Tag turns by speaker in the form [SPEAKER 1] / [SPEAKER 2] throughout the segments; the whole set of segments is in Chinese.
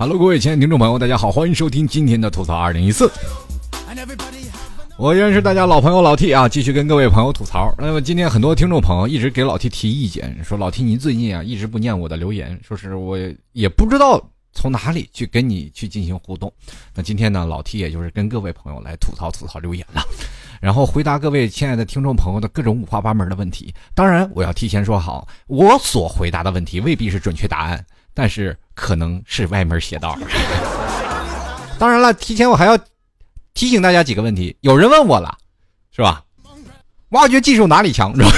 [SPEAKER 1] Hello，各位亲爱的听众朋友，大家好，欢迎收听今天的吐槽二零一四。我依然是大家老朋友老 T 啊，继续跟各位朋友吐槽。那么今天很多听众朋友一直给老 T 提意见，说老 T 您最近啊一直不念我的留言，说是我也不知道从哪里去跟你去进行互动。那今天呢，老 T 也就是跟各位朋友来吐槽吐槽留言了，然后回答各位亲爱的听众朋友的各种五花八门的问题。当然，我要提前说好，我所回答的问题未必是准确答案。但是可能是歪门邪道。当然了，提前我还要提醒大家几个问题。有人问我了，是吧？挖掘技术哪里强？是吧？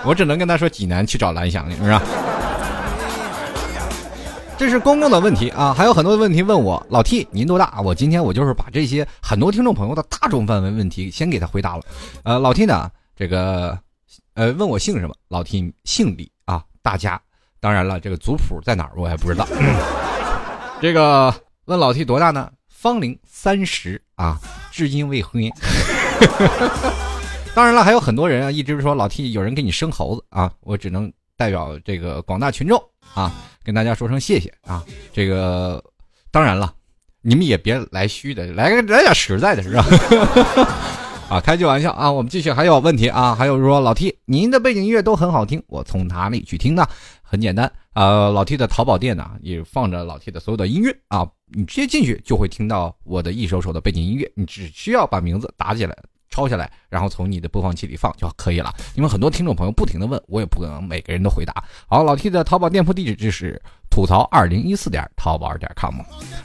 [SPEAKER 1] 我只能跟他说济南去找蓝翔去，是吧？这是公共的问题啊，还有很多的问题问我。老 T，您多大？我今天我就是把这些很多听众朋友的大众范围问题先给他回答了。呃，老 T 呢，这个呃问我姓什么？老 T 姓李啊，大家。当然了，这个族谱在哪儿我也不知道。这个问老 T 多大呢？芳龄三十啊，至今未婚。当然了，还有很多人啊，一直说老 T 有人给你生猴子啊，我只能代表这个广大群众啊，跟大家说声谢谢啊。这个当然了，你们也别来虚的，来个来点实在的，是吧？啊，开句玩笑啊，我们继续还有问题啊，还有说老 T，您的背景音乐都很好听，我从哪里去听呢？很简单啊，老 T 的淘宝店呢也放着老 T 的所有的音乐啊，你直接进去就会听到我的一首首的背景音乐，你只需要把名字打起来、抄下来，然后从你的播放器里放就可以了。因为很多听众朋友不停的问，我也不可能每个人都回答。好，老 T 的淘宝店铺地址就是吐槽二零一四点淘宝点 com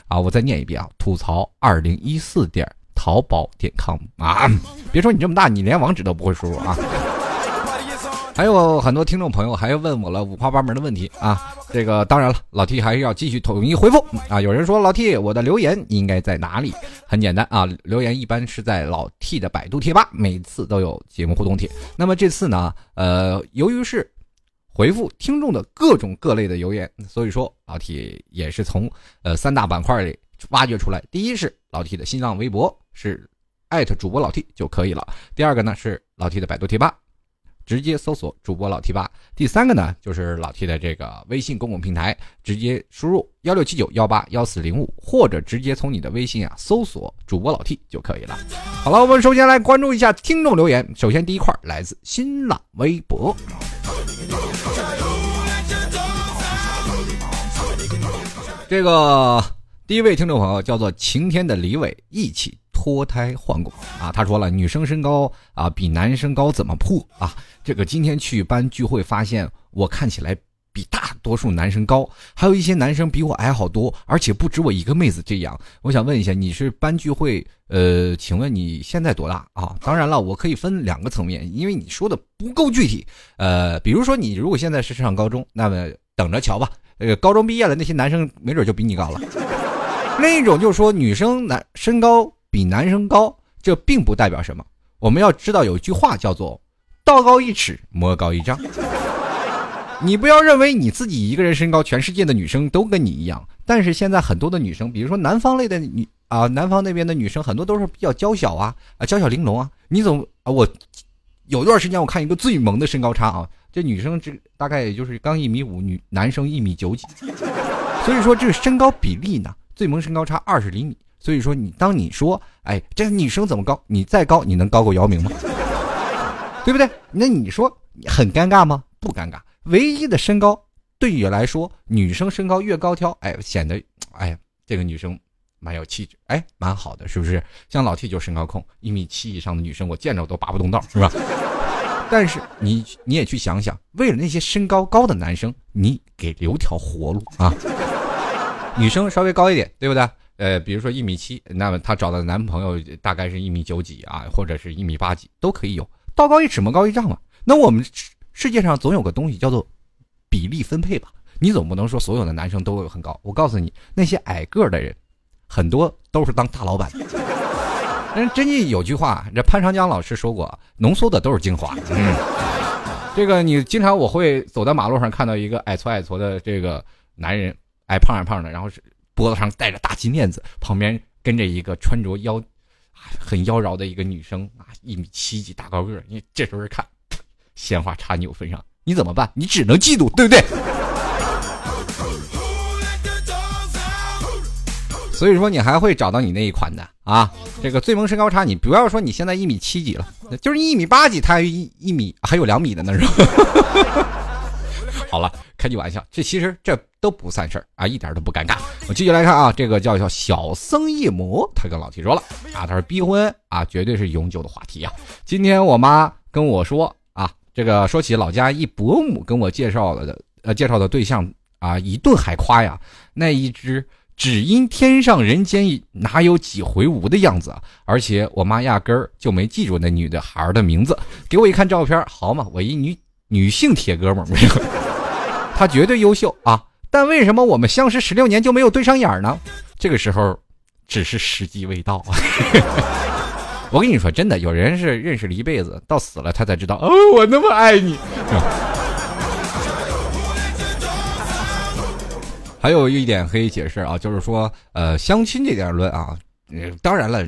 [SPEAKER 1] 啊，我再念一遍啊，吐槽二零一四点。淘宝点 com 啊，别说你这么大，你连网址都不会输入啊！还有很多听众朋友还问我了五花八门的问题啊，这个当然了，老 T 还是要继续统一回复啊。有人说老 T，我的留言应该在哪里？很简单啊，留言一般是在老 T 的百度贴吧，每次都有节目互动帖。那么这次呢，呃，由于是回复听众的各种各类的留言，所以说老 T 也是从呃三大板块里挖掘出来。第一是老 T 的新浪微博。是艾特主播老 T 就可以了。第二个呢是老 T 的百度贴吧，直接搜索主播老 T 吧。第三个呢就是老 T 的这个微信公共平台，直接输入幺六七九幺八幺四零五，或者直接从你的微信啊搜索主播老 T 就可以了。好了，我们首先来关注一下听众留言。首先第一块来自新浪微博，这个第一位听众朋友叫做晴天的李伟，一起。脱胎换骨啊！他说了，女生身高啊比男生高怎么破啊？这个今天去班聚会发现，我看起来比大多数男生高，还有一些男生比我矮好多，而且不止我一个妹子这样。我想问一下，你是班聚会？呃，请问你现在多大啊？当然了，我可以分两个层面，因为你说的不够具体。呃，比如说你如果现在是上高中，那么等着瞧吧。呃高中毕业了，那些男生没准就比你高了。另一种就是说，女生男身高。比男生高，这并不代表什么。我们要知道有一句话叫做“道高一尺，魔高一丈”。你不要认为你自己一个人身高，全世界的女生都跟你一样。但是现在很多的女生，比如说南方类的女啊，南方那边的女生很多都是比较娇小啊，啊娇小玲珑啊。你总啊，我有段时间我看一个最萌的身高差啊，这女生这大概也就是刚一米五，女男生一米九几。所以说这个身高比例呢，最萌身高差二十厘米。所以说，你当你说，哎，这个女生怎么高？你再高，你能高过姚明吗？对不对？那你说很尴尬吗？不尴尬。唯一的身高，对于来说，女生身高越高挑，哎，显得，哎，这个女生蛮有气质，哎，蛮好的，是不是？像老 T 就身高控，一米七以上的女生，我见着都拔不动道，是吧？但是你你也去想想，为了那些身高高的男生，你给留条活路啊！女生稍微高一点，对不对？呃，比如说一米七，那么她找的男朋友大概是一米九几啊，或者是一米八几都可以有，道高一尺，魔高一丈嘛。那我们世界上总有个东西叫做比例分配吧？你总不能说所有的男生都很高。我告诉你，那些矮个的人，很多都是当大老板。人真的有句话，这潘长江老师说过，浓缩的都是精华。嗯，这个你经常我会走在马路上看到一个矮矬矮矬的这个男人，矮胖矮胖的，然后是。脖子上戴着大金链子，旁边跟着一个穿着妖，很妖娆的一个女生啊，一米七几大高个你这时候看，鲜花插你我身上，你怎么办？你只能嫉妒，对不对？所以说你还会找到你那一款的啊。这个最萌身高差，你不要说你现在一米七几了，就是一米八几，他一一米还有两米的那是吧？好了，开句玩笑，这其实这都不算事儿啊，一点都不尴尬。我继续来看啊，这个叫叫小僧一魔，他跟老 T 说了啊，他说逼婚啊，绝对是永久的话题啊。今天我妈跟我说啊，这个说起老家一伯母跟我介绍了的呃介绍的对象啊，一顿海夸呀，那一只只因天上人间哪有几回无的样子啊，而且我妈压根儿就没记住那女的孩儿的名字，给我一看照片，好嘛，我一女女性铁哥们儿。他绝对优秀啊！但为什么我们相识十六年就没有对上眼呢？这个时候，只是时机未到。我跟你说，真的，有人是认识了一辈子，到死了他才知道，哦，我那么爱你。还有一点可以解释啊，就是说，呃，相亲这点论啊，当然了，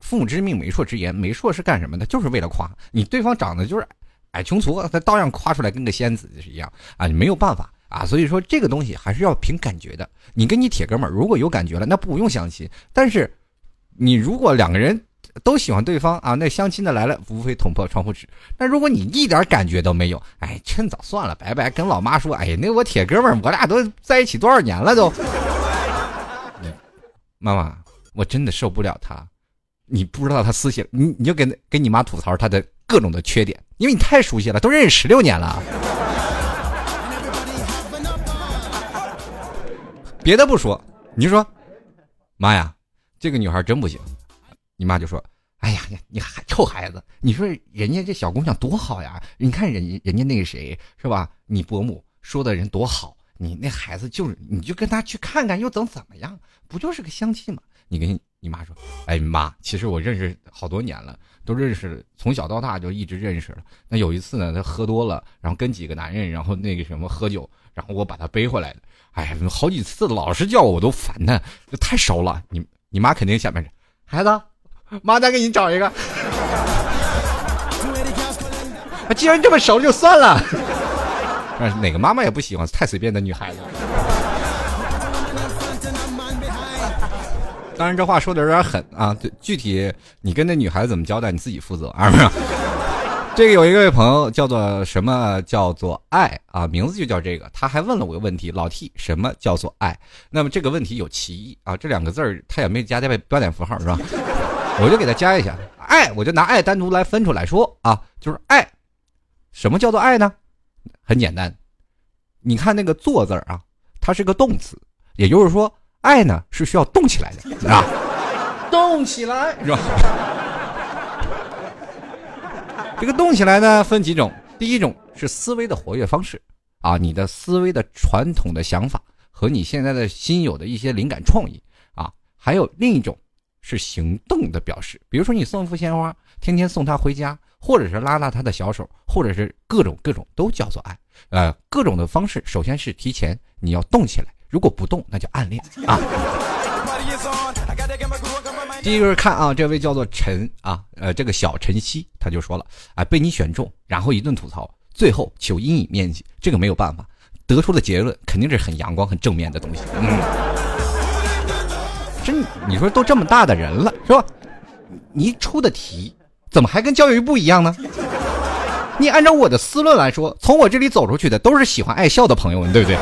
[SPEAKER 1] 父母之命，媒妁之言，媒妁是干什么的？就是为了夸你对方长得就是。哎穷矬，他照样夸出来跟个仙子是一样啊！你没有办法啊，所以说这个东西还是要凭感觉的。你跟你铁哥们儿如果有感觉了，那不用相亲。但是，你如果两个人都喜欢对方啊，那相亲的来了，无非捅破窗户纸。那如果你一点感觉都没有，哎，趁早算了，拜拜。跟老妈说，哎，那我铁哥们儿，我俩都在一起多少年了都。妈妈，我真的受不了他，你不知道他私信，你你就跟跟你妈吐槽他的各种的缺点。因为你太熟悉了，都认识十六年了。别的不说，你就说，妈呀，这个女孩真不行。你妈就说：“哎呀，你你还臭孩子，你说人家这小姑娘多好呀！你看人家人家那个谁是吧？你伯母说的人多好，你那孩子就是，你就跟他去看看，又怎怎么样？不就是个相亲吗？你跟你妈说，哎妈，其实我认识好多年了。”都认识，从小到大就一直认识了。那有一次呢，他喝多了，然后跟几个男人，然后那个什么喝酒，然后我把他背回来的。哎呀，好几次老是叫我，我都烦他，这太熟了。你你妈肯定下面是孩子，妈再给你找一个。既然这么熟，就算了。但是哪个妈妈也不喜欢太随便的女孩子。当然，这话说的有点狠啊！对具体你跟那女孩子怎么交代，你自己负责啊！这个有一位朋友叫做什么叫做爱啊，名字就叫这个。他还问了我个问题：老 T，什么叫做爱？那么这个问题有歧义啊，这两个字儿他也没加在标点符号是吧？我就给他加一下，爱，我就拿爱单独来分出来说啊，就是爱。什么叫做爱呢？很简单，你看那个做字儿啊，它是个动词，也就是说。爱呢是需要动起来的啊，动起来是吧？这个动起来呢分几种，第一种是思维的活跃方式啊，你的思维的传统的想法和你现在的新有的一些灵感创意啊，还有另一种是行动的表示，比如说你送一幅鲜花，天天送他回家，或者是拉拉他的小手，或者是各种各种都叫做爱，呃，各种的方式，首先是提前你要动起来。如果不动，那就暗恋啊。第一个是看啊，这位叫做陈啊，呃，这个小晨曦，他就说了，啊，被你选中，然后一顿吐槽，最后求阴影面积，这个没有办法，得出的结论肯定是很阳光、很正面的东西。嗯，真，你说都这么大的人了，是吧？你出的题怎么还跟教育部一样呢？你按照我的思论来说，从我这里走出去的都是喜欢爱笑的朋友们，对不对？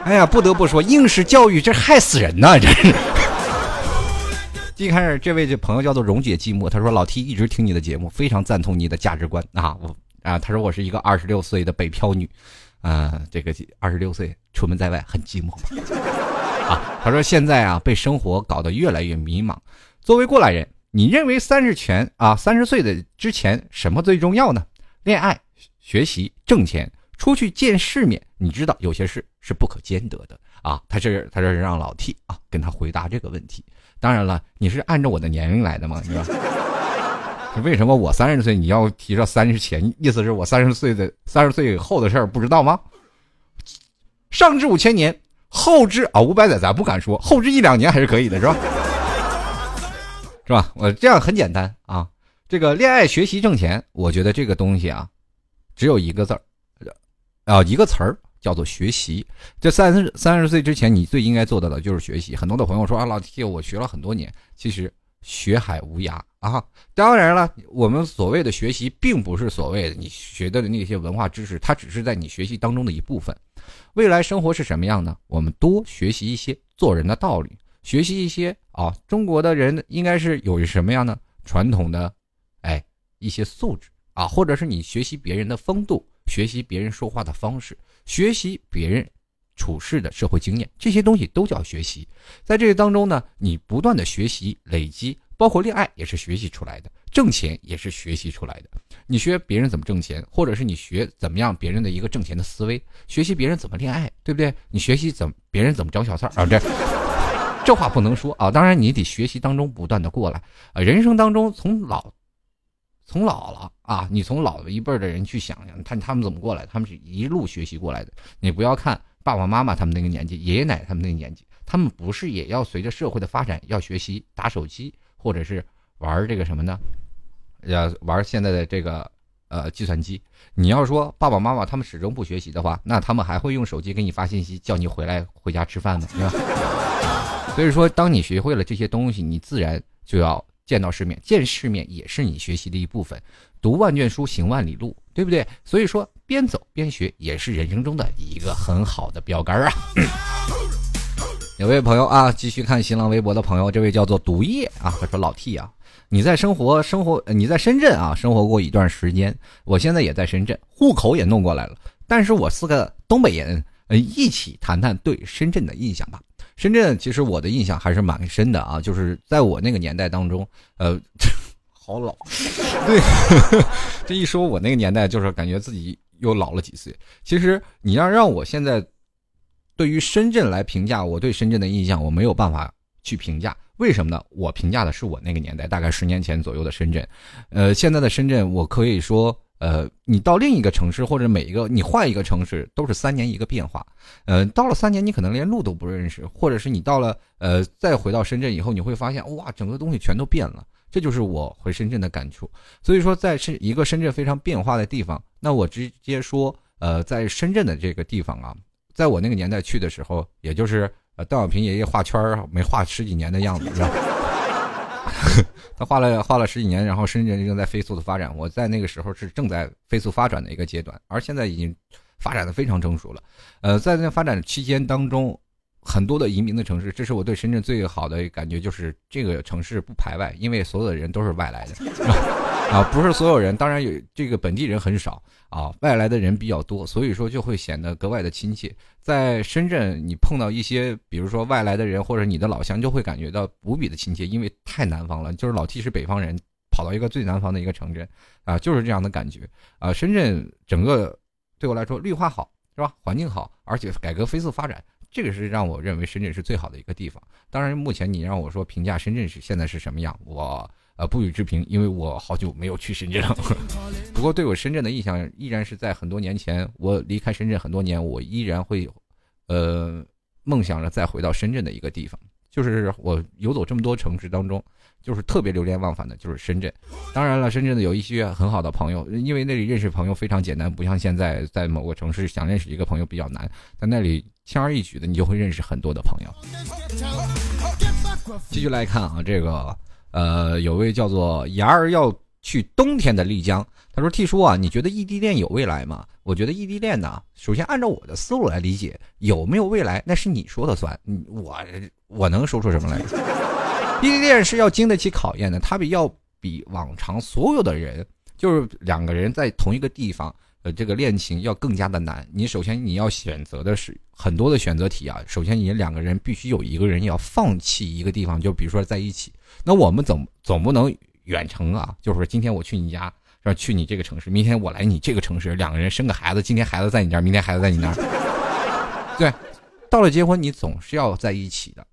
[SPEAKER 1] 哎呀，不得不说，应试教育这害死人呐！这是。一开始，这位这朋友叫做溶解寂寞，他说：“老 T 一直听你的节目，非常赞同你的价值观啊！我啊，他说我是一个二十六岁的北漂女，啊，这个二十六岁出门在外很寂寞啊。他说现在啊，被生活搞得越来越迷茫。作为过来人，你认为三十前啊，三十岁的之前什么最重要呢？恋爱、学习、挣钱。”出去见世面，你知道有些事是不可兼得的啊！他这他这是让老 T 啊跟他回答这个问题。当然了，你是按照我的年龄来的吗？是吧？为什么我三十岁你要提到三十前？意思是我三十岁的三十岁以后的事儿不知道吗？上至五千年，后至啊五百载，咱不敢说，后至一两年还是可以的，是吧？是吧？我这样很简单啊。这个恋爱、学习、挣钱，我觉得这个东西啊，只有一个字儿。啊，一个词儿叫做学习。这三十三十岁之前，你最应该做到的就是学习。很多的朋友说啊，老 T，我学了很多年，其实学海无涯啊。当然了，我们所谓的学习，并不是所谓的你学的那些文化知识，它只是在你学习当中的一部分。未来生活是什么样呢？我们多学习一些做人的道理，学习一些啊，中国的人应该是有什么样的传统的，哎，一些素质啊，或者是你学习别人的风度，学习别人说话的方式，学习别人处事的社会经验，这些东西都叫学习。在这个当中呢，你不断的学习累积，包括恋爱也是学习出来的，挣钱也是学习出来的。你学别人怎么挣钱，或者是你学怎么样别人的一个挣钱的思维，学习别人怎么恋爱，对不对？你学习怎么别人怎么找小三儿啊？这这话不能说啊。当然你得学习当中不断的过来啊。人生当中从老从老了啊，你从老了一辈的人去想想，看他们怎么过来，他们是一路学习过来的。你不要看爸爸妈妈他们那个年纪，爷爷奶奶他们那个年纪，他们不是也要随着社会的发展要学习打手机，或者是玩这个什么呢？要玩现在的这个呃计算机，你要说爸爸妈妈他们始终不学习的话，那他们还会用手机给你发信息叫你回来回家吃饭吗？所以说，当你学会了这些东西，你自然就要见到世面，见世面也是你学习的一部分。读万卷书，行万里路，对不对？所以说，边走边学也是人生中的一个很好的标杆啊。有位朋友啊，继续看新浪微博的朋友，这位叫做毒液啊，他说老 T 啊。你在生活生活，你在深圳啊生活过一段时间，我现在也在深圳，户口也弄过来了。但是我是个东北人，呃，一起谈谈对深圳的印象吧。深圳其实我的印象还是蛮深的啊，就是在我那个年代当中，呃，好老，对，这一说我那个年代，就是感觉自己又老了几岁。其实你要让我现在对于深圳来评价我对深圳的印象，我没有办法去评价。为什么呢？我评价的是我那个年代，大概十年前左右的深圳。呃，现在的深圳，我可以说，呃，你到另一个城市或者每一个你换一个城市，都是三年一个变化。呃，到了三年，你可能连路都不认识，或者是你到了呃再回到深圳以后，你会发现哇，整个东西全都变了。这就是我回深圳的感触。所以说，在深一个深圳非常变化的地方，那我直接说，呃，在深圳的这个地方啊，在我那个年代去的时候，也就是呃。邓小平爷爷画圈没画十几年的样子，是吧？他画了画了十几年，然后深圳正在飞速的发展。我在那个时候是正在飞速发展的一个阶段，而现在已经发展的非常成熟了。呃，在那发展期间当中，很多的移民的城市，这是我对深圳最好的感觉，就是这个城市不排外，因为所有的人都是外来的。啊，不是所有人，当然有这个本地人很少啊，外来的人比较多，所以说就会显得格外的亲切。在深圳，你碰到一些，比如说外来的人或者你的老乡，就会感觉到无比的亲切，因为太南方了。就是老 T 是北方人，跑到一个最南方的一个城镇，啊，就是这样的感觉啊。深圳整个对我来说，绿化好是吧？环境好，而且改革飞速发展，这个是让我认为深圳是最好的一个地方。当然，目前你让我说评价深圳是现在是什么样，我。呃，不予置评，因为我好久没有去深圳了。不过对我深圳的印象依然是在很多年前，我离开深圳很多年，我依然会，呃，梦想着再回到深圳的一个地方。就是我游走这么多城市当中，就是特别流连忘返的，就是深圳。当然了，深圳的有一些很好的朋友，因为那里认识朋友非常简单，不像现在在某个城市想认识一个朋友比较难，在那里轻而易举的你就会认识很多的朋友。继续来看啊，这个。呃，有位叫做“牙儿要去冬天的丽江”，他说：“T 叔啊，你觉得异地恋有未来吗？”我觉得异地恋呢，首先按照我的思路来理解，有没有未来那是你说的算，我我能说出什么来？异地恋是要经得起考验的，它比要比往常所有的人，就是两个人在同一个地方。呃，这个恋情要更加的难。你首先你要选择的是很多的选择题啊。首先，你两个人必须有一个人要放弃一个地方，就比如说在一起。那我们总总不能远程啊，就是说今天我去你家，是？去你这个城市，明天我来你这个城市，两个人生个孩子，今天孩子在你这儿，明天孩子在你那。对，到了结婚，你总是要在一起的，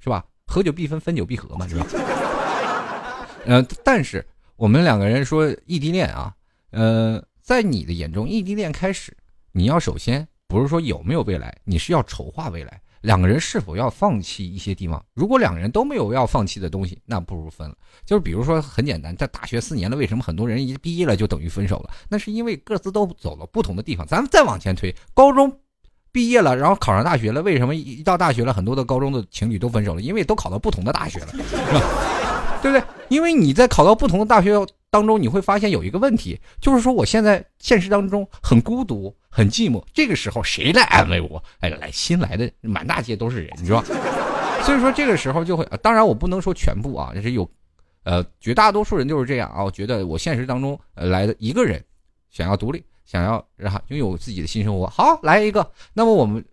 [SPEAKER 1] 是吧？合久必分，分久必合嘛，是吧？呃，但是我们两个人说异地恋啊，呃。在你的眼中，异地恋开始，你要首先不是说有没有未来，你是要筹划未来。两个人是否要放弃一些地方？如果两个人都没有要放弃的东西，那不如分了。就是比如说很简单，在大学四年了，为什么很多人一毕业了就等于分手了？那是因为各自都走了不同的地方。咱们再往前推，高中毕业了，然后考上大学了，为什么一到大学了，很多的高中的情侣都分手了？因为都考到不同的大学了，是吧？对不对？因为你在考到不同的大学当中，你会发现有一个问题，就是说我现在现实当中很孤独、很寂寞。这个时候谁来安慰我？哎，来新来的满大街都是人，你知道？所以说这个时候就会，当然我不能说全部啊，就是有，呃，绝大多数人就是这样啊。我觉得我现实当中来的一个人，想要独立，想要然后拥有自己的新生活，好来一个。那么我们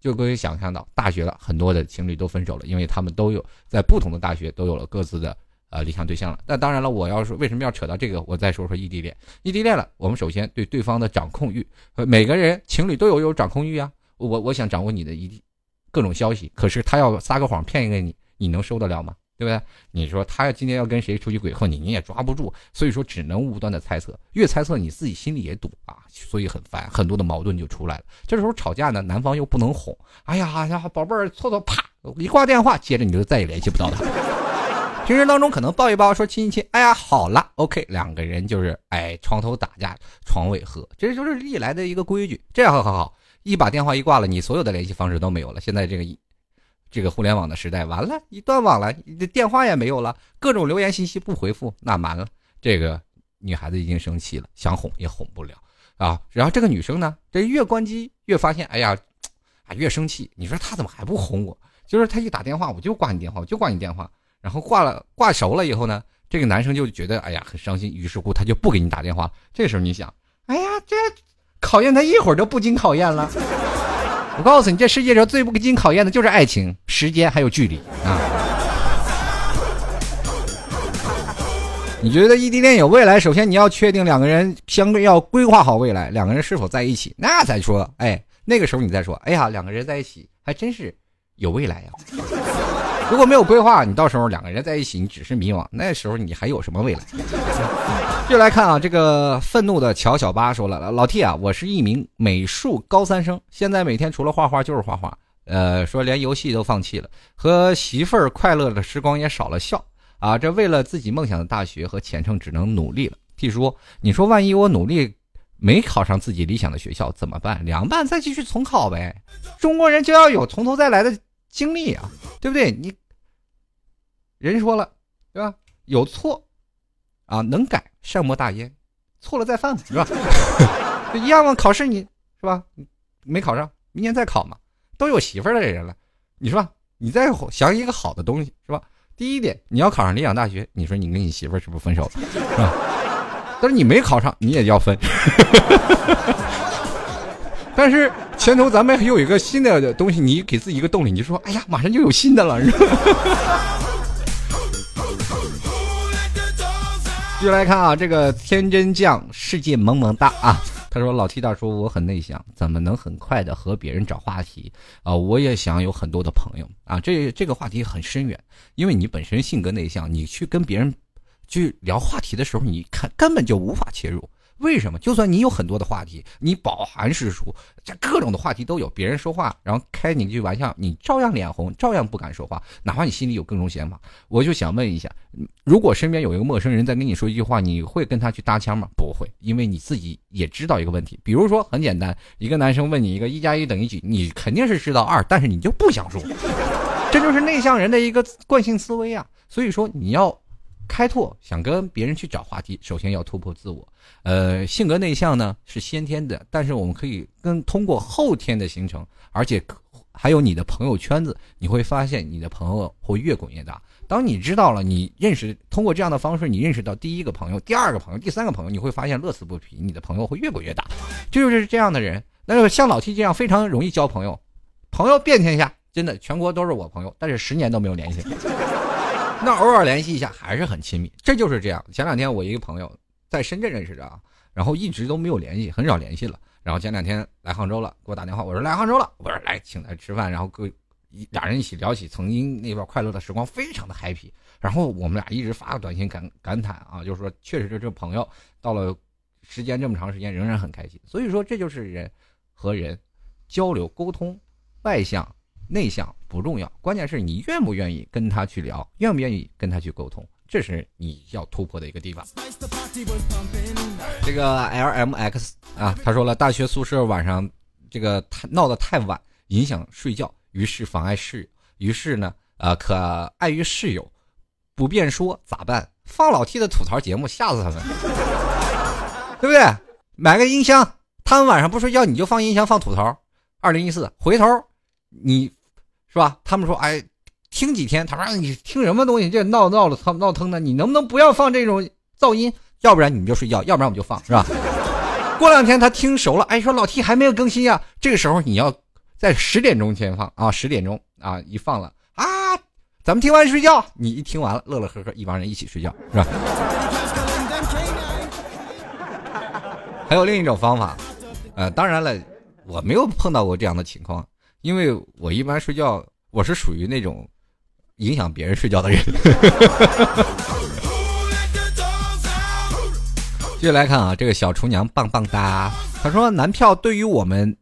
[SPEAKER 1] 就可以想象到，大学了很多的情侣都分手了，因为他们都有在不同的大学都有了各自的呃理想对象了。那当然了，我要说为什么要扯到这个，我再说说异地恋。异地恋了，我们首先对对方的掌控欲，每个人情侣都有有掌控欲啊。我我想掌握你的一。各种消息，可是他要撒个谎骗一个你，你能受得了吗？对不对？你说他今天要跟谁出去鬼混你，你也抓不住，所以说只能无端的猜测，越猜测你自己心里也堵啊，所以很烦，很多的矛盾就出来了。这时候吵架呢，男方又不能哄，哎呀呀，宝贝儿，错错，啪，一挂电话，接着你就再也联系不到他。平时当中可能抱一抱，说亲一亲，哎呀，好了，OK，两个人就是哎，床头打架床尾和，这就是历来的一个规矩。这样好好好。一把电话一挂了，你所有的联系方式都没有了。现在这个这个互联网的时代，完了，一断网了，你的电话也没有了，各种留言信息不回复，那完了。这个女孩子已经生气了，想哄也哄不了啊。然后这个女生呢，这越关机越发现，哎呀，啊越生气。你说她怎么还不哄我？就是她一打电话，我就挂你电话，我就挂你电话。然后挂了挂熟了以后呢，这个男生就觉得哎呀很伤心，于是乎他就不给你打电话。这时候你想，哎呀这。考验他一会儿就不经考验了。我告诉你，这世界上最不经考验的就是爱情、时间还有距离啊！你觉得异地恋有未来？首先你要确定两个人相对要规划好未来，两个人是否在一起，那再说。哎，那个时候你再说，哎呀，两个人在一起还真是有未来呀。如果没有规划，你到时候两个人在一起，你只是迷茫，那时候你还有什么未来？就来看啊，这个愤怒的乔小八说了：“老 T 啊，我是一名美术高三生，现在每天除了画画就是画画，呃，说连游戏都放弃了，和媳妇儿快乐的时光也少了笑啊。这为了自己梦想的大学和前程，只能努力了。T 叔，你说万一我努力没考上自己理想的学校怎么办？凉拌再继续重考呗。中国人就要有从头再来的经历啊，对不对？你。”人说了，对吧？有错，啊，能改，善莫大焉。错了再犯，是吧？一样嘛。考试你是吧？没考上，明年再考嘛。都有媳妇儿的人了，你说你再想一个好的东西，是吧？第一点，你要考上理想大学，你说你跟你媳妇儿是不是分手了，是吧？但是你没考上，你也要分。但是前头咱们还有一个新的东西，你给自己一个动力，你就说，哎呀，马上就有新的了，继续来看啊，这个天真酱世界萌萌哒啊！他说：“老 T 大叔，我很内向，怎么能很快的和别人找话题啊？我也想有很多的朋友啊！这这个话题很深远，因为你本身性格内向，你去跟别人去聊话题的时候，你看根本就无法切入。”为什么？就算你有很多的话题，你饱含诗书，这各种的话。题都有。别人说话，然后开你一句玩笑，你照样脸红，照样不敢说话。哪怕你心里有各种想法，我就想问一下：如果身边有一个陌生人在跟你说一句话，你会跟他去搭腔吗？不会，因为你自己也知道一个问题。比如说，很简单，一个男生问你一个一加一等于几，你肯定是知道二，但是你就不想说。这就是内向人的一个惯性思维啊。所以说，你要。开拓想跟别人去找话题，首先要突破自我。呃，性格内向呢是先天的，但是我们可以跟通过后天的形成，而且还有你的朋友圈子，你会发现你的朋友会越滚越大。当你知道了，你认识通过这样的方式，你认识到第一个朋友、第二个朋友、第三个朋友，你会发现乐此不疲，你的朋友会越滚越大。这就是这样的人。那像老 T 这样非常容易交朋友，朋友遍天下，真的全国都是我朋友，但是十年都没有联系。那偶尔联系一下还是很亲密，这就是这样。前两天我一个朋友在深圳认识的啊，然后一直都没有联系，很少联系了。然后前两天来杭州了，给我打电话，我说来杭州了，我说来请他吃饭，然后各一俩人一起聊起曾经那段快乐的时光，非常的 happy。然后我们俩一直发个短信感感叹啊，就是说确实是这朋友到了时间这么长时间仍然很开心。所以说这就是人和人交流沟通，外向。内向不重要，关键是你愿不愿意跟他去聊，愿不愿意跟他去沟通，这是你要突破的一个地方。这个 L M X 啊，他说了，大学宿舍晚上这个太闹得太晚，影响睡觉，于是妨碍室友。于是呢，呃，可碍于室友不便说，咋办？放老 T 的吐槽节目，吓死他们，对不对？买个音箱，他们晚上不睡觉，你就放音箱放吐槽。二零一四，回头你是吧？他们说，哎，听几天？他说你听什么东西？这闹闹了，闹闹腾的，你能不能不要放这种噪音？要不然你们就睡觉，要不然我们就放，是吧？过两天他听熟了，哎，说老 T 还没有更新呀。这个时候你要在十点钟前放啊，十点钟啊，一放了啊，咱们听完睡觉。你一听完了，乐乐呵呵，一帮人一起睡觉，是吧？还有另一种方法，呃，当然了，我没有碰到过这样的情况，因为我一般睡觉，我是属于那种影响别人睡觉的人。继续来看啊，这个小厨娘棒棒哒，她说男票对于我们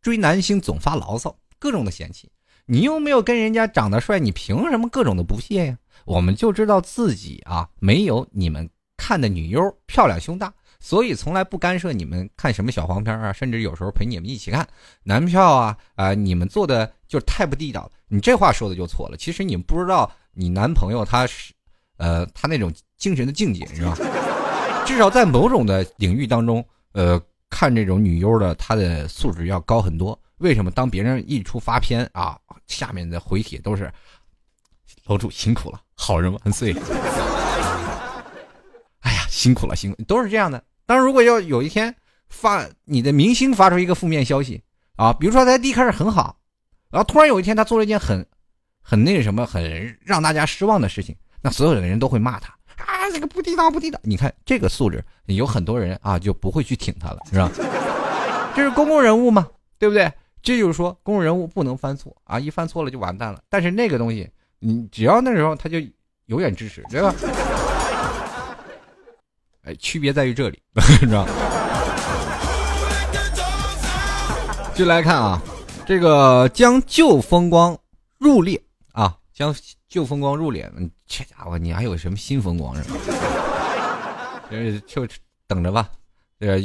[SPEAKER 1] 追男星总发牢骚，各种的嫌弃，你又没有跟人家长得帅，你凭什么各种的不屑呀？我们就知道自己啊没有你们看的女优漂亮胸大，所以从来不干涉你们看什么小黄片啊，甚至有时候陪你们一起看男票啊啊，你们做的就太不地道了。你这话说的就错了，其实你们不知道你男朋友他是，呃，他那种精神的境界是吧？至少在某种的领域当中，呃，看这种女优的，她的素质要高很多。为什么？当别人一出发片啊，下面的回帖都是楼主辛苦了，好人万岁。哎呀，辛苦了，辛苦，都是这样的。当然，如果要有一天发你的明星发出一个负面消息啊，比如说他一开始很好，然后突然有一天他做了一件很很那什么、很让大家失望的事情，那所有的人都会骂他。啊，这个不地道，不地道！你看这个素质，有很多人啊就不会去挺他了，是吧？这是公共人物嘛，对不对？这就是说，公共人物不能犯错啊，一犯错了就完蛋了。但是那个东西，你只要那时候他就永远支持，对吧？哎，区别在于这里，知道就来看啊，这个将旧风光入列啊，将。旧风光入列，这家伙你还有什么新风光是吧？就就等着吧，呃，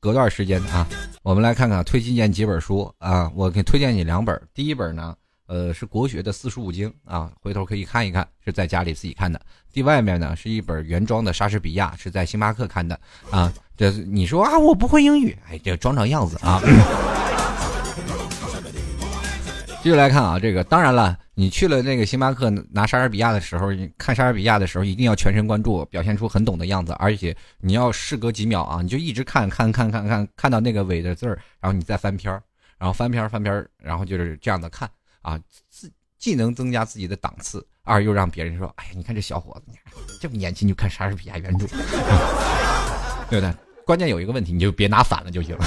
[SPEAKER 1] 隔段时间啊，我们来看看推荐几本书啊，我给推荐你两本。第一本呢，呃，是国学的四书五经啊，回头可以看一看，是在家里自己看的。第外面呢是一本原装的莎士比亚，是在星巴克看的啊。这你说啊，我不会英语，哎，这装装样子啊。继续来看啊，这个当然了，你去了那个星巴克拿莎士比亚的时候，看莎士比亚的时候，一定要全神贯注，表现出很懂的样子，而且你要事隔几秒啊，你就一直看看看看看，看到那个尾的字儿，然后你再翻篇儿，然后翻篇翻篇，然后就是这样的看啊，自既能增加自己的档次，二又让别人说，哎呀，你看这小伙子，这么年轻就看莎士比亚原著，对 不对？关键有一个问题，你就别拿反了就行。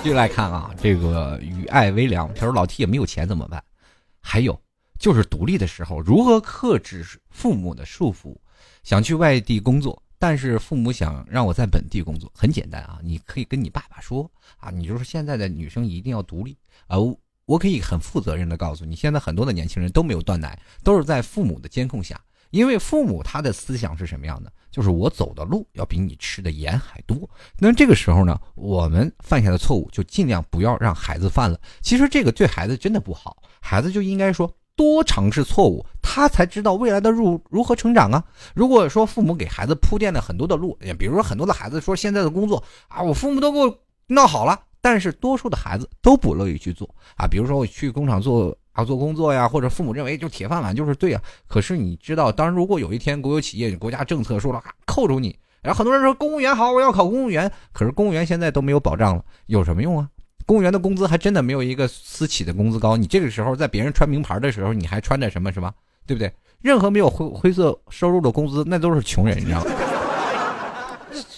[SPEAKER 1] 继续来看啊，这个与爱微凉，他说老 T 也没有钱怎么办？还有就是独立的时候如何克制父母的束缚？想去外地工作，但是父母想让我在本地工作，很简单啊，你可以跟你爸爸说啊，你就是现在的女生一定要独立啊，我可以很负责任的告诉你，现在很多的年轻人都没有断奶，都是在父母的监控下。因为父母他的思想是什么样的？就是我走的路要比你吃的盐还多。那这个时候呢，我们犯下的错误就尽量不要让孩子犯了。其实这个对孩子真的不好，孩子就应该说多尝试错误，他才知道未来的路如何成长啊。如果说父母给孩子铺垫了很多的路，比如说很多的孩子说现在的工作啊，我父母都给我闹好了，但是多数的孩子都不乐意去做啊。比如说我去工厂做。啊做工作呀，或者父母认为就铁饭碗就是对啊。可是你知道，当然如果有一天国有企业、国家政策说了啊扣住你，然后很多人说公务员好，我要考公务员。可是公务员现在都没有保障了，有什么用啊？公务员的工资还真的没有一个私企的工资高。你这个时候在别人穿名牌的时候，你还穿着什么什么，对不对？任何没有灰灰色收入的工资，那都是穷人，你知道吗？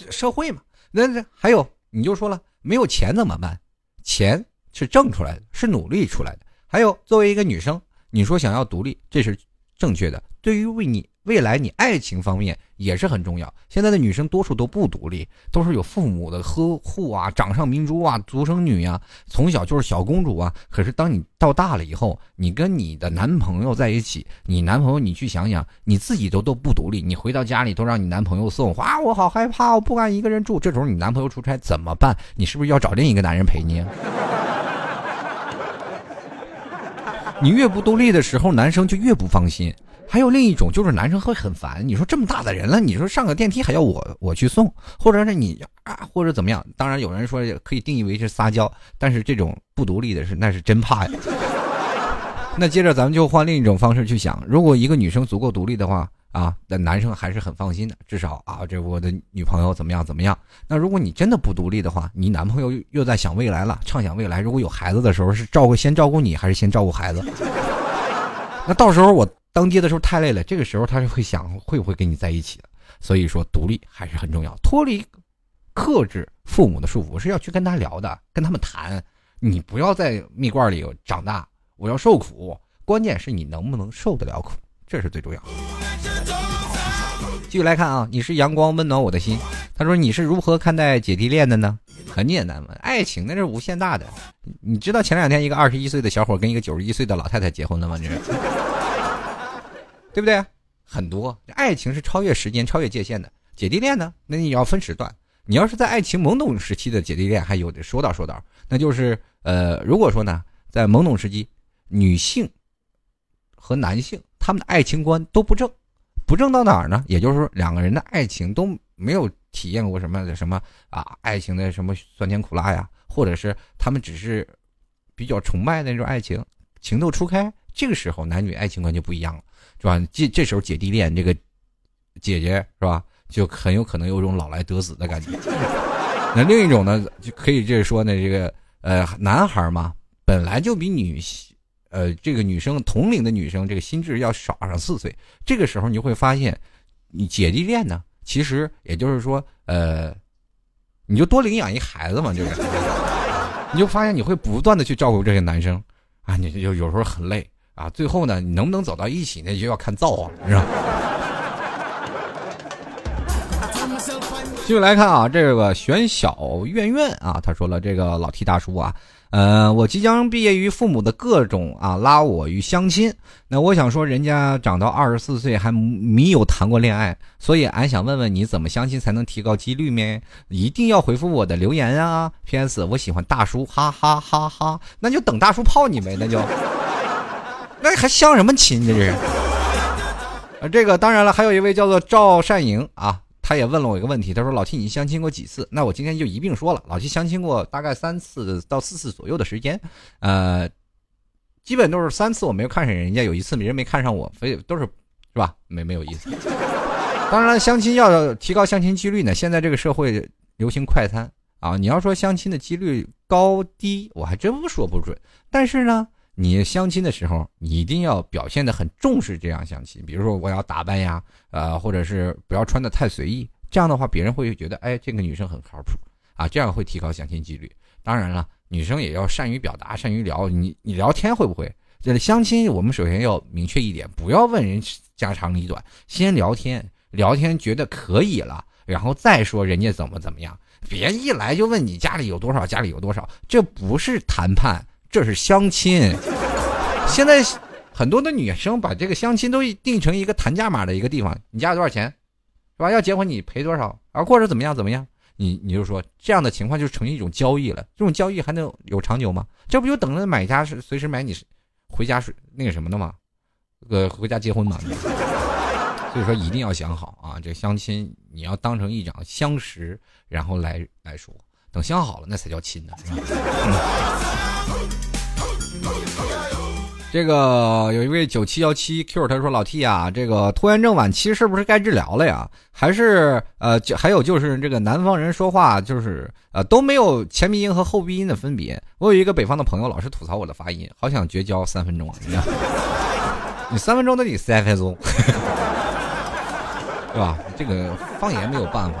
[SPEAKER 1] 社会嘛，那那还有你就说了，没有钱怎么办？钱是挣出来的，是努力出来的。还有，作为一个女生，你说想要独立，这是正确的。对于为你未来你爱情方面也是很重要。现在的女生多数都不独立，都是有父母的呵护啊，掌上明珠啊，独生女啊，从小就是小公主啊。可是当你到大了以后，你跟你的男朋友在一起，你男朋友你去想想，你自己都都不独立，你回到家里都让你男朋友送，哇，我好害怕，我不敢一个人住。这时候你男朋友出差怎么办？你是不是要找另一个男人陪你？你越不独立的时候，男生就越不放心。还有另一种就是男生会很烦，你说这么大的人了，你说上个电梯还要我我去送，或者是你啊，或者怎么样？当然有人说可以定义为是撒娇，但是这种不独立的是那是真怕呀。那接着咱们就换另一种方式去想，如果一个女生足够独立的话啊，那男生还是很放心的，至少啊，这我的女朋友怎么样怎么样？那如果你真的不独立的话，你男朋友又在想未来了，畅想未来，如果有孩子的时候是照顾先照顾你还是先照顾孩子？那到时候我。当爹的时候太累了，这个时候他就会想会不会跟你在一起的。所以说独立还是很重要，脱离克制父母的束缚是要去跟他聊的，跟他们谈。你不要在蜜罐里长大，我要受苦。关键是你能不能受得了苦，这是最重要的。继续来看啊，你是阳光温暖我的心。他说你是如何看待姐弟恋的呢？很简单嘛，爱情那是无限大的。你知道前两天一个二十一岁的小伙跟一个九十一岁的老太太结婚了吗？这是。对不对？很多爱情是超越时间、超越界限的。姐弟恋呢？那你要分时段。你要是在爱情懵懂时期的姐弟恋，还有的说道说道。那就是呃，如果说呢，在懵懂时期，女性和男性他们的爱情观都不正，不正到哪儿呢？也就是说，两个人的爱情都没有体验过什么的什么啊，爱情的什么酸甜苦辣呀，或者是他们只是比较崇拜那种爱情，情窦初开。这个时候，男女爱情观就不一样了。是吧？这这时候姐弟恋，这个姐姐是吧，就很有可能有种老来得子的感觉。那另一种呢，就可以就是说呢，这个呃，男孩嘛，本来就比女呃这个女生同龄的女生这个心智要少上四岁。这个时候你就会发现，你姐弟恋呢，其实也就是说，呃，你就多领养一孩子嘛，就是，你就发现你会不断的去照顾这些男生啊，你就有时候很累。啊，最后呢，你能不能走到一起呢，就要看造化了，是吧？继续来看啊，这个选小院院啊，他说了，这个老 T 大叔啊，呃，我即将毕业于父母的各种啊拉我与相亲，那我想说，人家长到二十四岁还没有谈过恋爱，所以俺想问问你怎么相亲才能提高几率咩？一定要回复我的留言啊！P.S. 我喜欢大叔，哈哈哈哈，那就等大叔泡你呗，那就。那还相什么亲？这是，啊，这个当然了，还有一位叫做赵善莹啊，他也问了我一个问题，他说：“老七你相亲过几次？”那我今天就一并说了，老七相亲过大概三次到四次左右的时间，呃，基本都是三次我没有看上人家，有一次人没看上我，所以都是是吧？没没有意思。当然，相亲要提高相亲几率呢，现在这个社会流行快餐啊，你要说相亲的几率高低，我还真说不准，但是呢。你相亲的时候，你一定要表现的很重视这样相亲，比如说我要打扮呀，呃，或者是不要穿的太随意，这样的话别人会觉得，哎，这个女生很靠谱啊，这样会提高相亲几率。当然了，女生也要善于表达，善于聊。你你聊天会不会？这相亲我们首先要明确一点，不要问人家长里短，先聊天，聊天觉得可以了，然后再说人家怎么怎么样，别一来就问你家里有多少，家里有多少，这不是谈判。这是相亲，现在很多的女生把这个相亲都定成一个谈价码的一个地方。你家有多少钱，是吧？要结婚你赔多少，啊，或者怎么样怎么样？你你就说这样的情况就成一种交易了。这种交易还能有长久吗？这不就等着买家是随时买你回家是那个什么的吗？呃，回家结婚嘛。所以说一定要想好啊，这相亲你要当成一场相识，然后来来说，等相好了那才叫亲呢。这个有一位九七幺七 Q，他说：“老 T 啊，这个拖延症晚期是不是该治疗了呀？还是呃，就还有就是这个南方人说话就是呃都没有前鼻音和后鼻音的分别。我有一个北方的朋友，老是吐槽我的发音，好想绝交三分钟啊！你 三分钟都得三分钟，是吧？这个方言没有办法，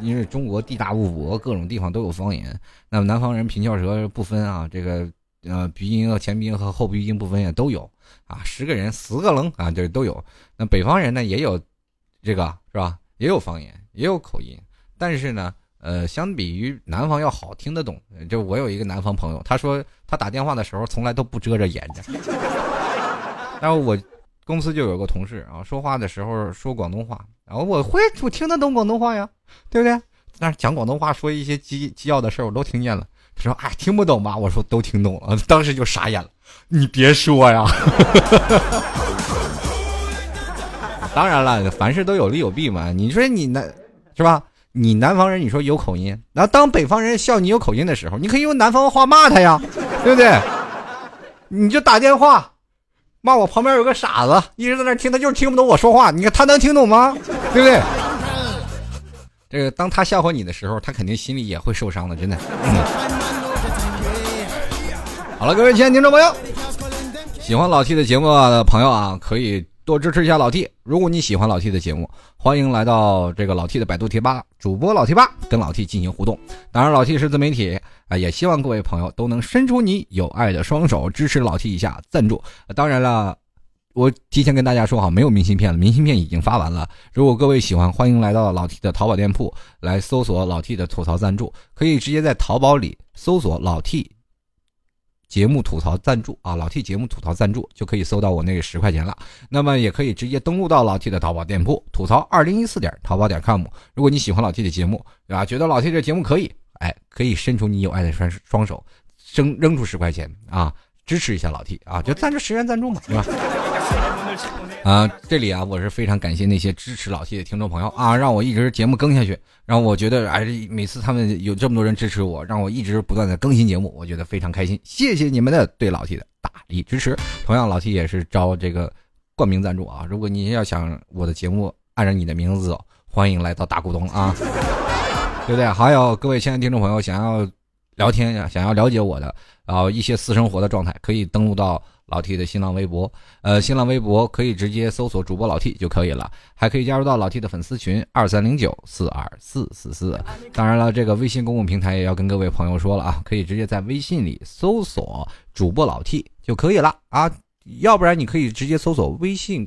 [SPEAKER 1] 因为中国地大物博，各种地方都有方言。那么南方人平翘舌不分啊，这个。”呃鼻音和前鼻音和后鼻音不分也都有啊，十个人十个棱啊，这都有。那北方人呢也有这个是吧？也有方言，也有口音，但是呢，呃，相比于南方要好听得懂。就我有一个南方朋友，他说他打电话的时候从来都不遮着眼睛。然后我公司就有个同事啊，说话的时候说广东话，然后我会我听得懂广东话呀，对不对？但是讲广东话说一些机机要的事儿，我都听见了。他说：“哎，听不懂吧？”我说：“都听懂了。”当时就傻眼了。你别说呀。当然了，凡事都有利有弊嘛。你说你南，是吧？你南方人，你说有口音，然后当北方人笑你有口音的时候，你可以用南方话骂他呀，对不对？你就打电话骂我旁边有个傻子，一直在那听，他就是听不懂我说话。你看他能听懂吗？对不对？这个当他笑话你的时候，他肯定心里也会受伤的，真的。好了，各位亲爱的听众朋友，喜欢老 T 的节目的朋友啊，可以。多支持一下老 T，如果你喜欢老 T 的节目，欢迎来到这个老 T 的百度贴吧，主播老 T 吧跟老 T 进行互动。当然，老 T 是自媒体啊，也希望各位朋友都能伸出你有爱的双手，支持老 T 一下，赞助。当然了，我提前跟大家说好，没有明信片了，明信片已经发完了。如果各位喜欢，欢迎来到老 T 的淘宝店铺来搜索老 T 的吐槽赞助，可以直接在淘宝里搜索老 T。节目吐槽赞助啊，老 T 节目吐槽赞助就可以搜到我那个十块钱了。那么也可以直接登录到老 T 的淘宝店铺吐槽二零一四点淘宝点 com。如果你喜欢老 T 的节目，对吧？觉得老 T 这节目可以，哎，可以伸出你有爱的双双手，扔扔出十块钱啊，支持一下老 T 啊，就赞助十元赞助嘛，对吧？啊，这里啊，我是非常感谢那些支持老 T 的听众朋友啊，让我一直节目更下去，让我觉得哎，每次他们有这么多人支持我，让我一直不断的更新节目，我觉得非常开心。谢谢你们的对老 T 的大力支持。同样，老 T 也是招这个冠名赞助啊，如果你要想我的节目按照你的名字走，欢迎来到大股东啊，对不对？还有各位亲爱的听众朋友，想要聊天呀，想要了解我的啊一些私生活的状态，可以登录到。老 T 的新浪微博，呃，新浪微博可以直接搜索主播老 T 就可以了，还可以加入到老 T 的粉丝群二三零九四二四四四。当然了，这个微信公共平台也要跟各位朋友说了啊，可以直接在微信里搜索主播老 T 就可以了啊，要不然你可以直接搜索微信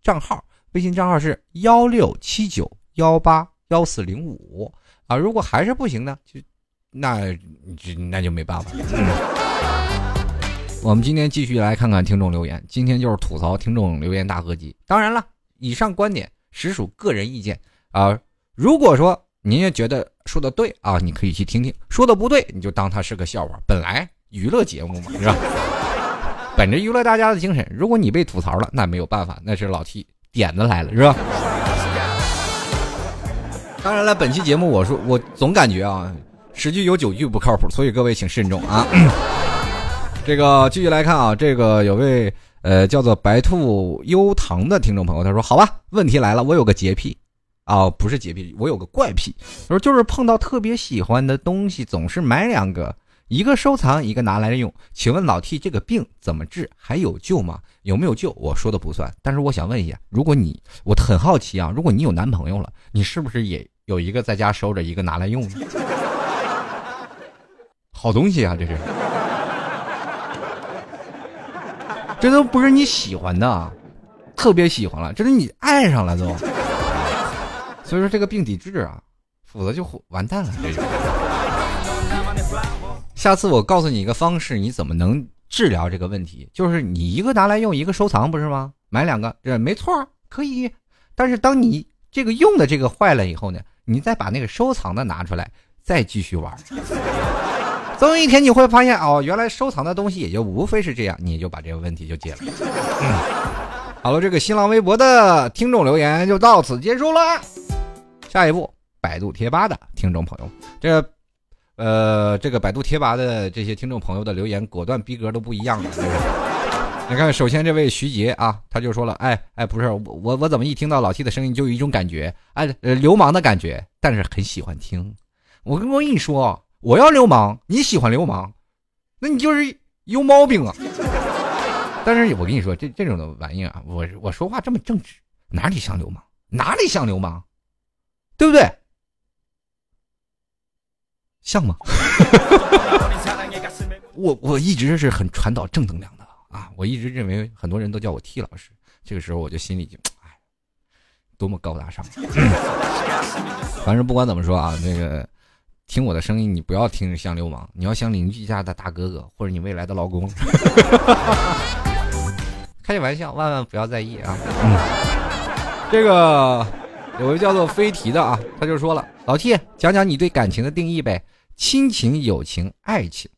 [SPEAKER 1] 账号，微信账号是幺六七九幺八幺四零五啊，如果还是不行呢，就那那就没办法。我们今天继续来看看听众留言，今天就是吐槽听众留言大合集。当然了，以上观点实属个人意见啊。如果说您也觉得说的对啊，你可以去听听；说的不对，你就当它是个笑话。本来娱乐节目嘛，是吧？本着娱乐大家的精神，如果你被吐槽了，那没有办法，那是老 T 点子来了，是吧？当然了，本期节目我说我总感觉啊，十句有九句不靠谱，所以各位请慎重啊。这个继续来看啊，这个有位呃叫做白兔优糖的听众朋友，他说：“好吧，问题来了，我有个洁癖，啊，不是洁癖，我有个怪癖。他说就是碰到特别喜欢的东西，总是买两个，一个收藏，一个拿来用。请问老 T 这个病怎么治？还有救吗？有没有救？我说的不算，但是我想问一下，如果你，我很好奇啊，如果你有男朋友了，你是不是也有一个在家收着，一个拿来用呢？好东西啊，这是。”这都不是你喜欢的，特别喜欢了，这是你爱上了都。所以说这个病得治啊，否则就完蛋了。这个，下次我告诉你一个方式，你怎么能治疗这个问题？就是你一个拿来用，一个收藏，不是吗？买两个，这没错，可以。但是当你这个用的这个坏了以后呢，你再把那个收藏的拿出来，再继续玩。总有一天你会发现哦，原来收藏的东西也就无非是这样，你就把这个问题就解了。好了，这个新浪微博的听众留言就到此结束了。下一步，百度贴吧的听众朋友，这呃，这个百度贴吧的这些听众朋友的留言果断逼格都不一样了。你看，首先这位徐杰啊，他就说了，哎哎，不是我我我怎么一听到老 T 的声音就有一种感觉，哎流氓的感觉，但是很喜欢听。我跟我跟你说。我要流氓，你喜欢流氓，那你就是有毛病啊！但是我跟你说，这这种的玩意啊，我我说话这么正直，哪里像流氓？哪里像流氓？对不对？像吗？我我一直是很传导正能量的啊，我一直认为很多人都叫我 T 老师，这个时候我就心里就哎，多么高大上。反正不管怎么说啊，那个听我的声音，你不要听着像流氓，你要像邻居家的大哥哥或者你未来的老公。开个玩笑，万万不要在意啊。嗯，这个有个叫做飞提的啊，他就说了：“老 T，讲讲你对感情的定义呗，亲情、友情、爱情。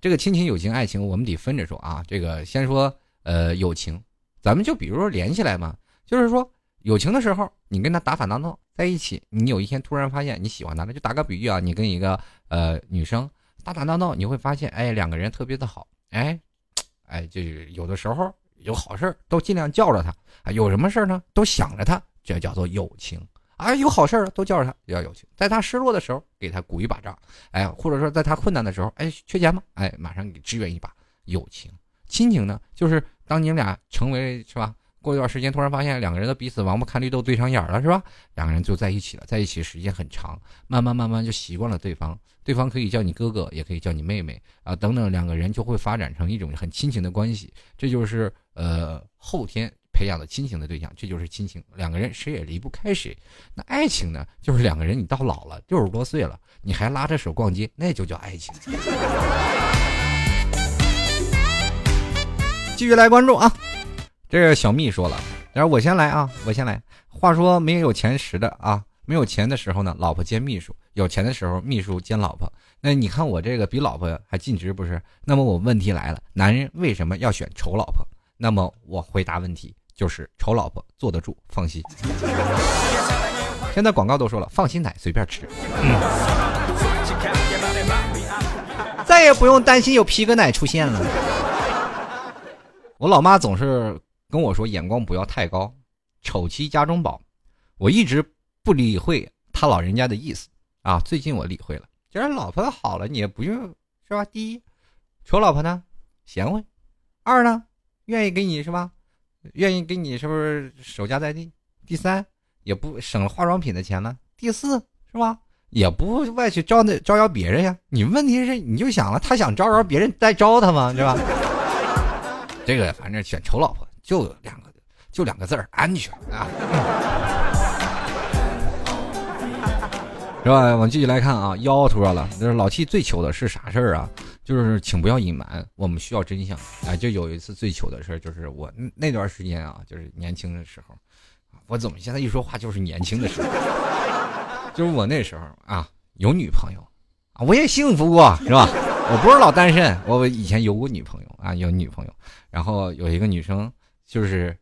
[SPEAKER 1] 这个亲情、友情、爱情，我们得分着说啊。这个先说呃友情，咱们就比如说连起来嘛，就是说友情的时候，你跟他打打闹闹在一起，你有一天突然发现你喜欢他了，就打个比喻啊，你跟一个呃女生打打闹闹，你会发现哎两个人特别的好，哎 哎就是有的时候。”有好事都尽量叫着他啊，有什么事呢都想着他，这叫做友情啊。有好事都叫着他，叫友情。在他失落的时候，给他鼓一把掌，哎，或者说在他困难的时候，哎，缺钱吗？哎，马上给支援一把。友情、亲情呢，就是当你们俩成为是吧？过一段时间，突然发现两个人的彼此王八看绿豆对上眼了，是吧？两个人就在一起了，在一起时间很长，慢慢慢慢就习惯了对方。对方可以叫你哥哥，也可以叫你妹妹啊，等等，两个人就会发展成一种很亲情的关系。这就是呃后天培养的亲情的对象，这就是亲情。两个人谁也离不开谁。那爱情呢？就是两个人你到老了六十多岁了，你还拉着手逛街，那就叫爱情。继续来关注啊！这是小蜜说了，然后我先来啊，我先来。话说没有钱时的啊。没有钱的时候呢，老婆兼秘书；有钱的时候，秘书兼老婆。那你看我这个比老婆还尽职，不是？那么我问题来了，男人为什么要选丑老婆？那么我回答问题就是丑老婆坐得住，放心。现在广告都说了，放心奶随便吃，再也不用担心有皮革奶出现了。我老妈总是跟我说，眼光不要太高，丑妻家中宝。我一直。不理会他老人家的意思啊！最近我理会了，既然老婆好了，你也不用是吧？第一，丑老婆呢，贤惠；二呢，愿意给你是吧？愿意给你是不是守家在地？第三，也不省了化妆品的钱了。第四，是吧？也不外去招那招摇别人呀。你问题是你就想了，他想招摇别人再招他吗？是吧？这个反正选丑老婆就两个，就两个字儿：安全啊。是吧？我们继续来看啊，腰脱了。就是老七最糗的是啥事儿啊？就是请不要隐瞒，我们需要真相。哎，就有一次最糗的事儿，就是我那段时间啊，就是年轻的时候，我怎么现在一说话就是年轻的时候？就是我那时候啊，有女朋友啊，我也幸福过，是吧？我不是老单身，我以前有过女朋友啊，有女朋友。然后有一个女生，就是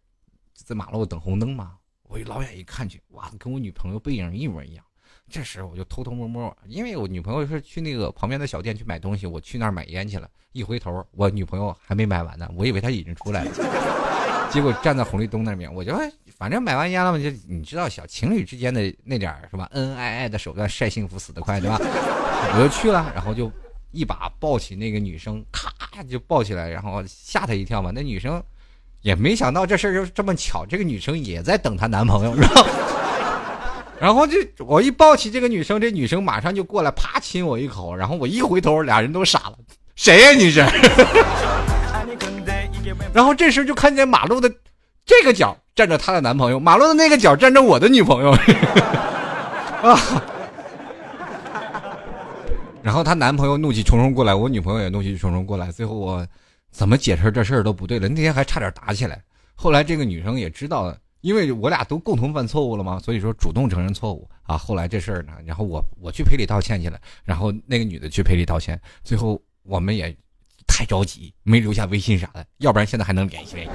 [SPEAKER 1] 在马路等红灯嘛，我一老远一看去，哇，跟我女朋友背影一模一样。这时候我就偷偷摸摸，因为我女朋友是去那个旁边的小店去买东西，我去那儿买烟去了。一回头，我女朋友还没买完呢，我以为她已经出来了，结果站在红绿灯那边，我就反正买完烟了嘛，就你知道小情侣之间的那点是吧？恩恩爱爱的手段晒幸福死得快，对吧？我就去了，然后就一把抱起那个女生，咔就抱起来，然后吓她一跳嘛。那女生也没想到这事儿就这么巧，这个女生也在等她男朋友，是吧？然后就我一抱起这个女生，这女生马上就过来，啪亲我一口。然后我一回头，俩人都傻了，谁呀你是？然后这时就看见马路的这个角站着她的男朋友，马路的那个角站着我的女朋友。啊！然后她男朋友怒气冲冲过来，我女朋友也怒气冲冲过来。最后我怎么解释这事儿都不对了，那天还差点打起来。后来这个女生也知道。因为我俩都共同犯错误了嘛，所以说主动承认错误啊。后来这事儿呢，然后我我去赔礼道歉去了，然后那个女的去赔礼道歉，最后我们也太着急，没留下微信啥的，要不然现在还能联系联系。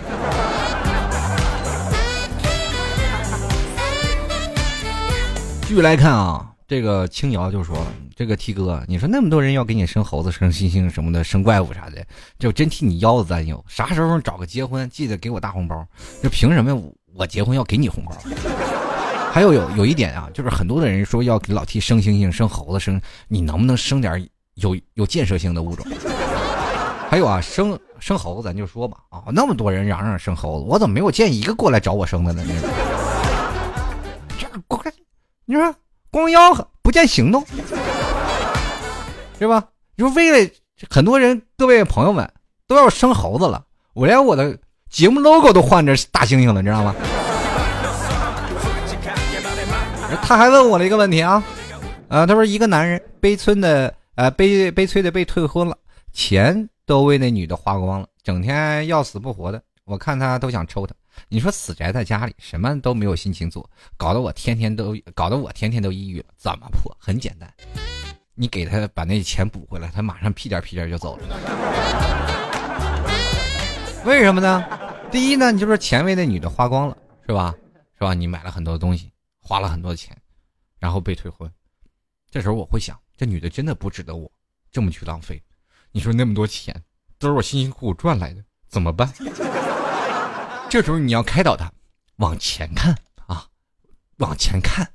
[SPEAKER 1] 继续来看啊，这个青瑶就说：“这个 T 哥，你说那么多人要给你生猴子、生猩猩什么的、生怪物啥的，就真替你腰子担忧。啥时候找个结婚，记得给我大红包。这凭什么？”我结婚要给你红包，还有有有一点啊，就是很多的人说要给老 T 生猩猩、生猴子、生，你能不能生点有有建设性的物种？还有啊，生生猴子咱就说吧啊，那么多人嚷嚷生猴子，我怎么没有见一个过来找我生的呢？这光你说光吆喝不见行动，是吧？就为了很多人，各位朋友们都要生猴子了，我连我的节目 logo 都换成大猩猩了，你知道吗？他还问我了一个问题啊，啊，他说一个男人悲催的，呃，悲悲催的被退婚了，钱都为那女的花光了，整天要死不活的，我看他都想抽他。你说死宅在家里，什么都没有心情做，搞得我天天都搞得我天天都抑郁了。怎么破？很简单，你给他把那钱补回来，他马上屁颠屁颠就走了。为什么呢？第一呢，你就是钱为那女的花光了，是吧？是吧？你买了很多东西，花了很多钱，然后被退婚。这时候我会想，这女的真的不值得我这么去浪费。你说那么多钱都是我辛辛苦苦赚来的，怎么办？这时候你要开导他，往前看啊，往前看，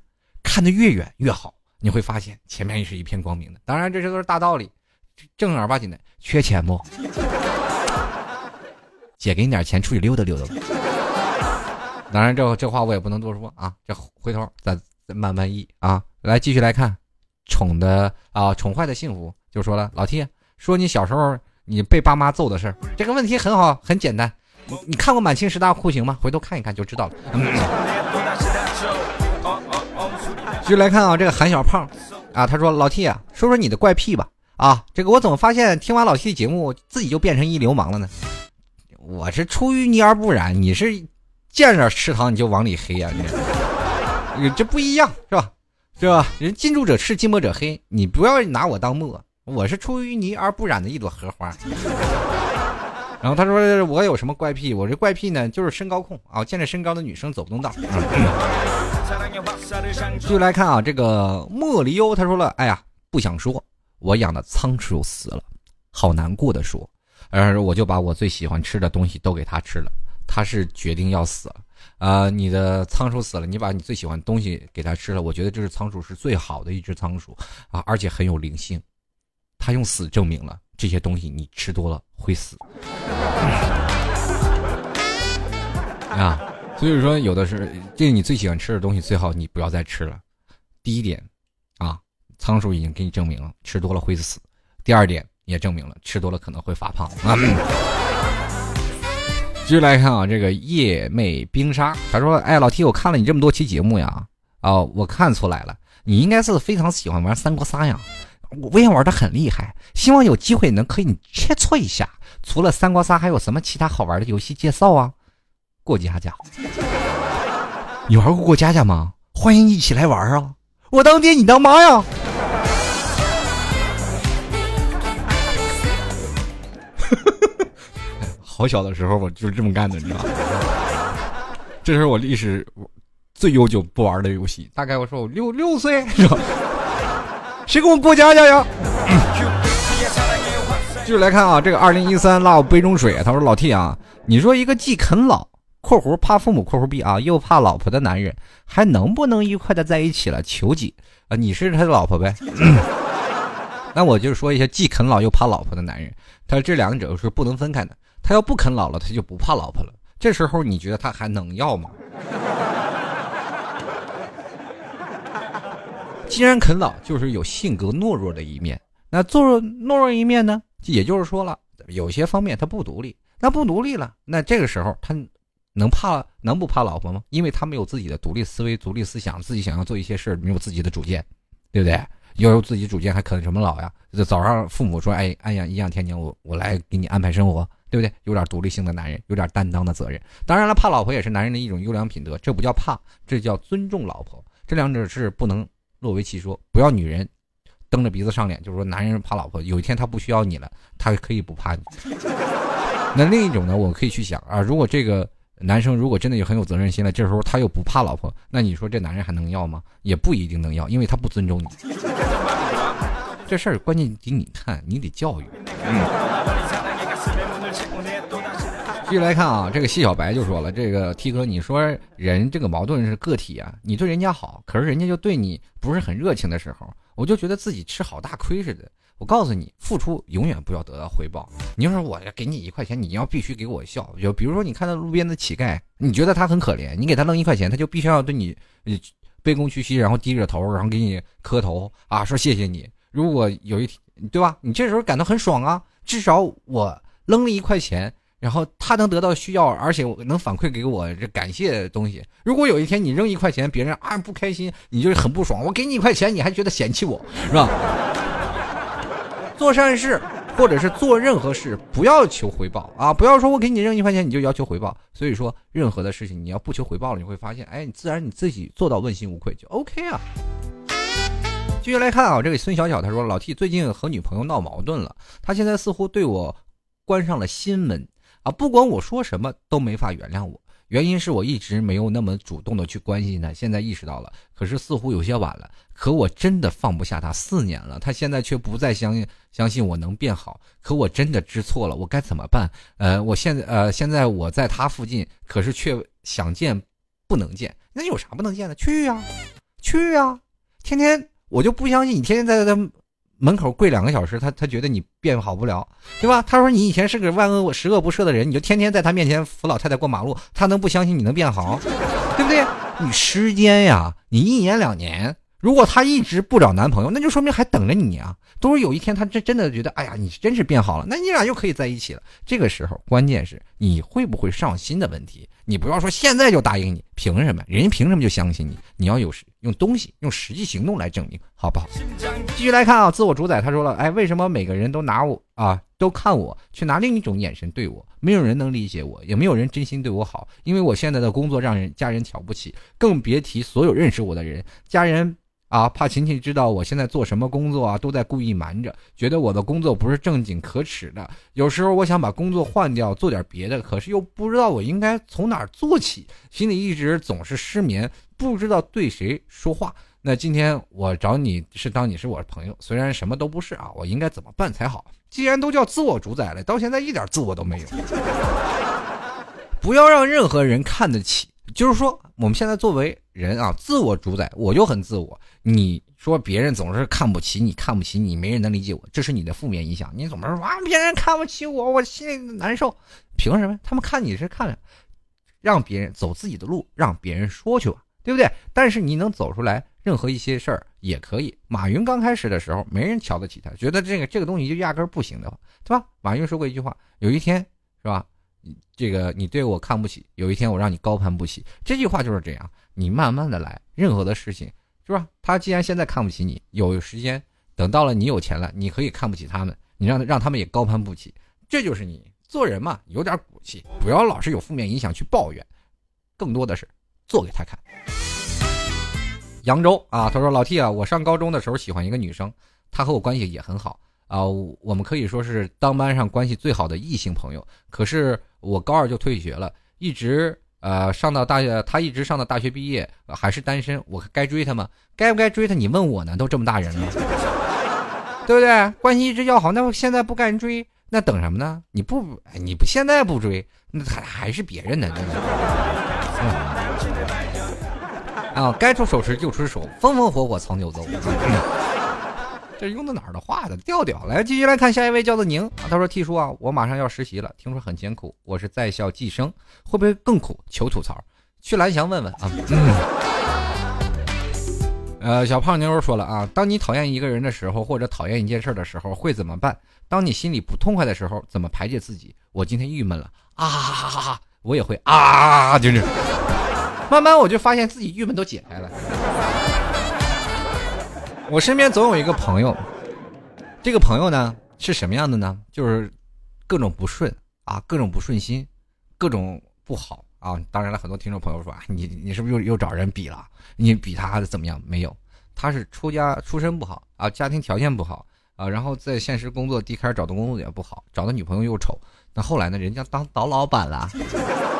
[SPEAKER 1] 看得越远越好。你会发现前面也是一片光明的。当然，这些都是大道理，正儿八经的。缺钱不？姐给你点钱，出去溜达溜达吧。当然，这这话我也不能多说啊。这回头再再慢慢议啊。来，继续来看，宠的啊，宠坏的幸福就说了。老 T 说你小时候你被爸妈揍的事儿，这个问题很好，很简单。你你看过满清十大酷刑吗？回头看一看就知道了。继续来看啊，这个韩小胖啊，他说老 T 啊，说说你的怪癖吧。啊，这个我怎么发现听完老 T 的节目自己就变成一流氓了呢？我是出淤泥而不染，你是见着池塘你就往里黑呀？你这不一样是吧？是吧？人近朱者赤，近墨者黑，你不要拿我当墨，我是出淤泥而不染的一朵荷花。然后他说我有什么怪癖？我这怪癖呢，就是身高控啊，见着身高的女生走不动道。继续来看啊，这个莫离忧他说了，哎呀，不想说，我养的仓鼠死了，好难过的说，而我就把我最喜欢吃的东西都给他吃了，他是决定要死了啊！你的仓鼠死了，你把你最喜欢的东西给它吃了，我觉得这只仓鼠是最好的一只仓鼠啊，而且很有灵性，它用死证明了。这些东西你吃多了会死 啊，所以说有的是这你最喜欢吃的东西，最好你不要再吃了。第一点啊，仓鼠已经给你证明了吃多了会死。第二点也证明了吃多了可能会发胖啊。继续来看啊，这个夜魅冰沙，他说：“哎，老 T，我看了你这么多期节目呀，啊，我看出来了，你应该是非常喜欢玩三国杀呀。”我也玩的很厉害，希望有机会能可以切磋一下。除了三国杀，还有什么其他好玩的游戏介绍啊？过家家，你玩过过家家吗？欢迎一起来玩啊！我当爹，你当妈呀！好小的时候我就是这么干的，你知道吗？这是我历史最悠久不玩的游戏，大概我说我六六岁是吧？谁给我过家家呀？继续来看啊，这个二零一三拉我杯中水。他说：“老 T 啊，你说一个既啃老（括弧怕父母括弧 B 啊）又怕老婆的男人，还能不能愉快的在一起了？求解啊！你是他的老婆呗？那我就说一下，既啃老又怕老婆的男人，他这两者是不能分开的。他要不啃老了，他就不怕老婆了。这时候你觉得他还能要吗？”既然啃老，就是有性格懦弱的一面。那做懦弱一面呢？也就是说了，有些方面他不独立。那不独立了，那这个时候他能怕能不怕老婆吗？因为他没有自己的独立思维、独立思想，自己想要做一些事没有自己的主见，对不对？要有自己主见，还啃什么老呀？早上父母说：“哎，哎呀，颐养天年，我我来给你安排生活，对不对？”有点独立性的男人，有点担当的责任。当然了，怕老婆也是男人的一种优良品德，这不叫怕，这叫尊重老婆。这两者是不能。若为其说，不要女人蹬着鼻子上脸，就是说男人怕老婆，有一天他不需要你了，他可以不怕你。那另一种呢，我可以去想啊，如果这个男生如果真的有很有责任心了，这时候他又不怕老婆，那你说这男人还能要吗？也不一定能要，因为他不尊重你。这事儿关键得你看，你得教育。嗯。继续来看啊，这个谢小白就说了：“这个 T 哥，你说人这个矛盾是个体啊，你对人家好，可是人家就对你不是很热情的时候，我就觉得自己吃好大亏似的。我告诉你，付出永远不要得到回报。你说我给你一块钱，你要必须给我笑。就比如说，你看到路边的乞丐，你觉得他很可怜，你给他扔一块钱，他就必须要对你卑躬屈膝，然后低着头，然后给你磕头啊，说谢谢你。如果有一天对吧？你这时候感到很爽啊，至少我扔了一块钱，然后他能得到需要，而且我能反馈给我这感谢的东西。如果有一天你扔一块钱，别人啊不开心，你就很不爽。我给你一块钱，你还觉得嫌弃我，是吧？做善事。或者是做任何事不要求回报啊！不要说我给你扔一块钱你就要求回报。所以说任何的事情你要不求回报了，你会发现，哎，你自然你自己做到问心无愧就 OK 啊。继续来看啊，这个孙小小他说老 T 最近和女朋友闹矛盾了，他现在似乎对我关上了心门啊，不管我说什么都没法原谅我。原因是我一直没有那么主动的去关心他，现在意识到了，可是似乎有些晚了。可我真的放不下他，四年了，他现在却不再相信相信我能变好。可我真的知错了，我该怎么办？呃，我现在呃现在我在他附近，可是却想见不能见，那有啥不能见的？去呀，去呀！天天我就不相信你天天在他。门口跪两个小时，他他觉得你变好不了，对吧？他说你以前是个万恶十恶不赦的人，你就天天在他面前扶老太太过马路，他能不相信你能变好，对不对？你时间呀，你一年两年，如果他一直不找男朋友，那就说明还等着你啊。都是有一天他真真的觉得，哎呀，你真是变好了，那你俩又可以在一起了。这个时候，关键是你会不会上心的问题。你不要说现在就答应你，凭什么？人家凭什么就相信你？你要有实用东西，用实际行动来证明，好不好？继续来看啊，自我主宰，他说了，哎，为什么每个人都拿我啊，都看我，却拿另一种眼神对我？没有人能理解我，也没有人真心对我好，因为我现在的工作让人家人瞧不起，更别提所有认识我的人，家人。啊，怕琴琴知道我现在做什么工作啊，都在故意瞒着，觉得我的工作不是正经可耻的。有时候我想把工作换掉，做点别的，可是又不知道我应该从哪儿做起，心里一直总是失眠，不知道对谁说话。那今天我找你是当你是我的朋友，虽然什么都不是啊，我应该怎么办才好？既然都叫自我主宰了，到现在一点自我都没有。不要让任何人看得起。就是说，我们现在作为人啊，自我主宰，我就很自我。你说别人总是看不起你，看不起你，没人能理解我，这是你的负面影响。你总是说啊，别人看不起我，我心里难受。凭什么？他们看你是看，让别人走自己的路，让别人说去吧，对不对？但是你能走出来，任何一些事儿也可以。马云刚开始的时候，没人瞧得起他，觉得这个这个东西就压根不行的话，对吧？马云说过一句话，有一天，是吧？这个你对我看不起，有一天我让你高攀不起。这句话就是这样，你慢慢的来，任何的事情是吧？他既然现在看不起你，有时间等到了你有钱了，你可以看不起他们，你让让他们也高攀不起。这就是你做人嘛，有点骨气，不要老是有负面影响去抱怨，更多的是做给他看。扬州啊，他说老 T 啊，我上高中的时候喜欢一个女生，她和我关系也很好。啊，我们可以说是当班上关系最好的异性朋友。可是我高二就退学了，一直呃上到大学，他一直上到大学毕业还是单身。我该追他吗？该不该追他？你问我呢？都这么大人了，对不对？关系一直要好，那现在不赶紧追，那等什么呢？你不，你不现在不追，那还还是别人呢？啊，该出手时就出手，风风火火藏九州。这用的哪儿的话的调调？来，继续来看下一位，叫做宁。他说：“T 叔啊，我马上要实习了，听说很艰苦。我是在校计生，会不会更苦？求吐槽。去蓝翔问问啊。”呃，小胖妞说了啊，当你讨厌一个人的时候，或者讨厌一件事的时候，会怎么办？当你心里不痛快的时候，怎么排解自己？我今天郁闷了啊哈哈哈！我也会啊，就是。慢慢我就发现自己郁闷都解开了。我身边总有一个朋友，这个朋友呢是什么样的呢？就是各种不顺啊，各种不顺心，各种不好啊。当然了，很多听众朋友说啊，你你是不是又又找人比了？你比他怎么样？没有，他是出家出身不好啊，家庭条件不好啊，然后在现实工作一开始找的工作也不好，找的女朋友又丑。那后来呢，人家当倒老板了。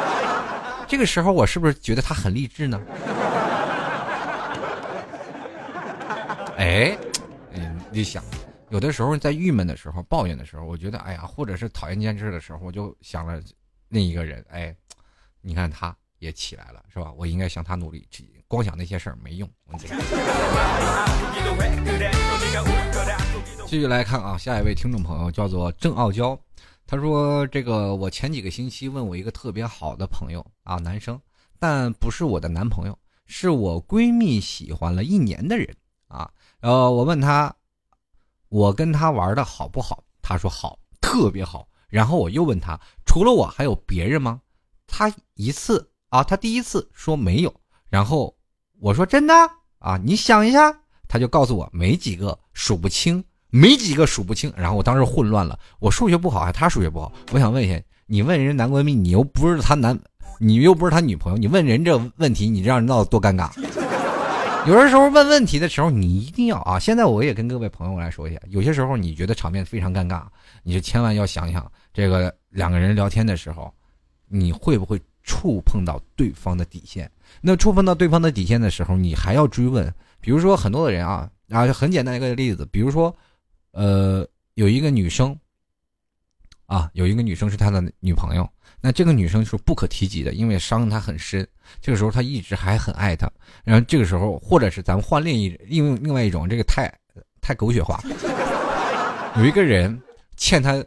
[SPEAKER 1] 这个时候我是不是觉得他很励志呢？哎，嗯，你想，有的时候在郁闷的时候、抱怨的时候，我觉得，哎呀，或者是讨厌这件事的时候，我就想了另一个人，哎，你看他也起来了，是吧？我应该向他努力，光想那些事儿没用。继续来看啊，下一位听众朋友叫做郑傲娇，他说：“这个我前几个星期问我一个特别好的朋友啊，男生，但不是我的男朋友，是我闺蜜喜欢了一年的人啊。”呃，我问他，我跟他玩的好不好？他说好，特别好。然后我又问他，除了我还有别人吗？他一次啊，他第一次说没有。然后我说真的啊，你想一下，他就告诉我没几个，数不清，没几个数不清。然后我当时混乱了，我数学不好还他数学不好？我想问一下，你问人男闺蜜，你又不是他男，你又不是他女朋友，你问人这问题，你让人闹得多尴尬。有的时候问问题的时候，你一定要啊！现在我也跟各位朋友来说一下，有些时候你觉得场面非常尴尬，你就千万要想想，这个两个人聊天的时候，你会不会触碰到对方的底线？那触碰到对方的底线的时候，你还要追问。比如说很多的人啊，啊，很简单一个例子，比如说，呃，有一个女生，啊，有一个女生是他的女朋友。那这个女生是不可提及的，因为伤他很深。这个时候他一直还很爱她，然后这个时候，或者是咱们换另一另另外一种，这个太太狗血化。有一个人欠他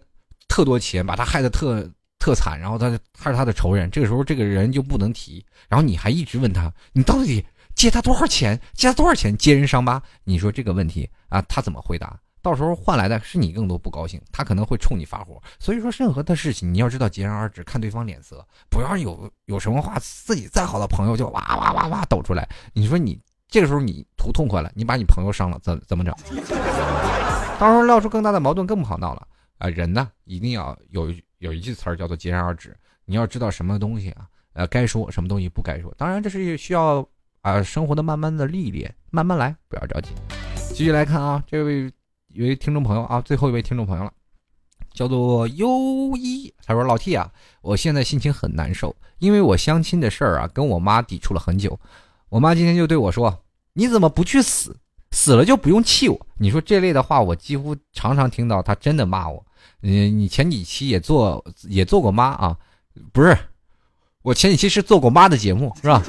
[SPEAKER 1] 特多钱，把他害得特特惨，然后他他是他的仇人。这个时候这个人就不能提，然后你还一直问他，你到底借他多少钱？借他多少钱？揭人伤疤？你说这个问题啊，他怎么回答？到时候换来的是你更多不高兴，他可能会冲你发火。所以说，任何的事情你要知道截然而止，看对方脸色，不要有有什么话，自己再好的朋友就哇哇哇哇抖出来。你说你这个时候你图痛快了，你把你朋友伤了，怎怎么整？到时候闹出更大的矛盾，更不好闹了啊！人呢，一定要有有一句词儿叫做截然而止。你要知道什么东西啊，呃，该说什么东西不该说。当然，这是需要啊生活的慢慢的历练，慢慢来，不要着急。继续来看啊，这位。一位听众朋友啊，最后一位听众朋友了，叫做优一。他说：“老 T 啊，我现在心情很难受，因为我相亲的事儿啊，跟我妈抵触了很久。我妈今天就对我说：‘你怎么不去死？死了就不用气我。’你说这类的话，我几乎常常听到。她真的骂我。你，你前几期也做也做过妈啊？不是，我前几期是做过妈的节目，是吧？”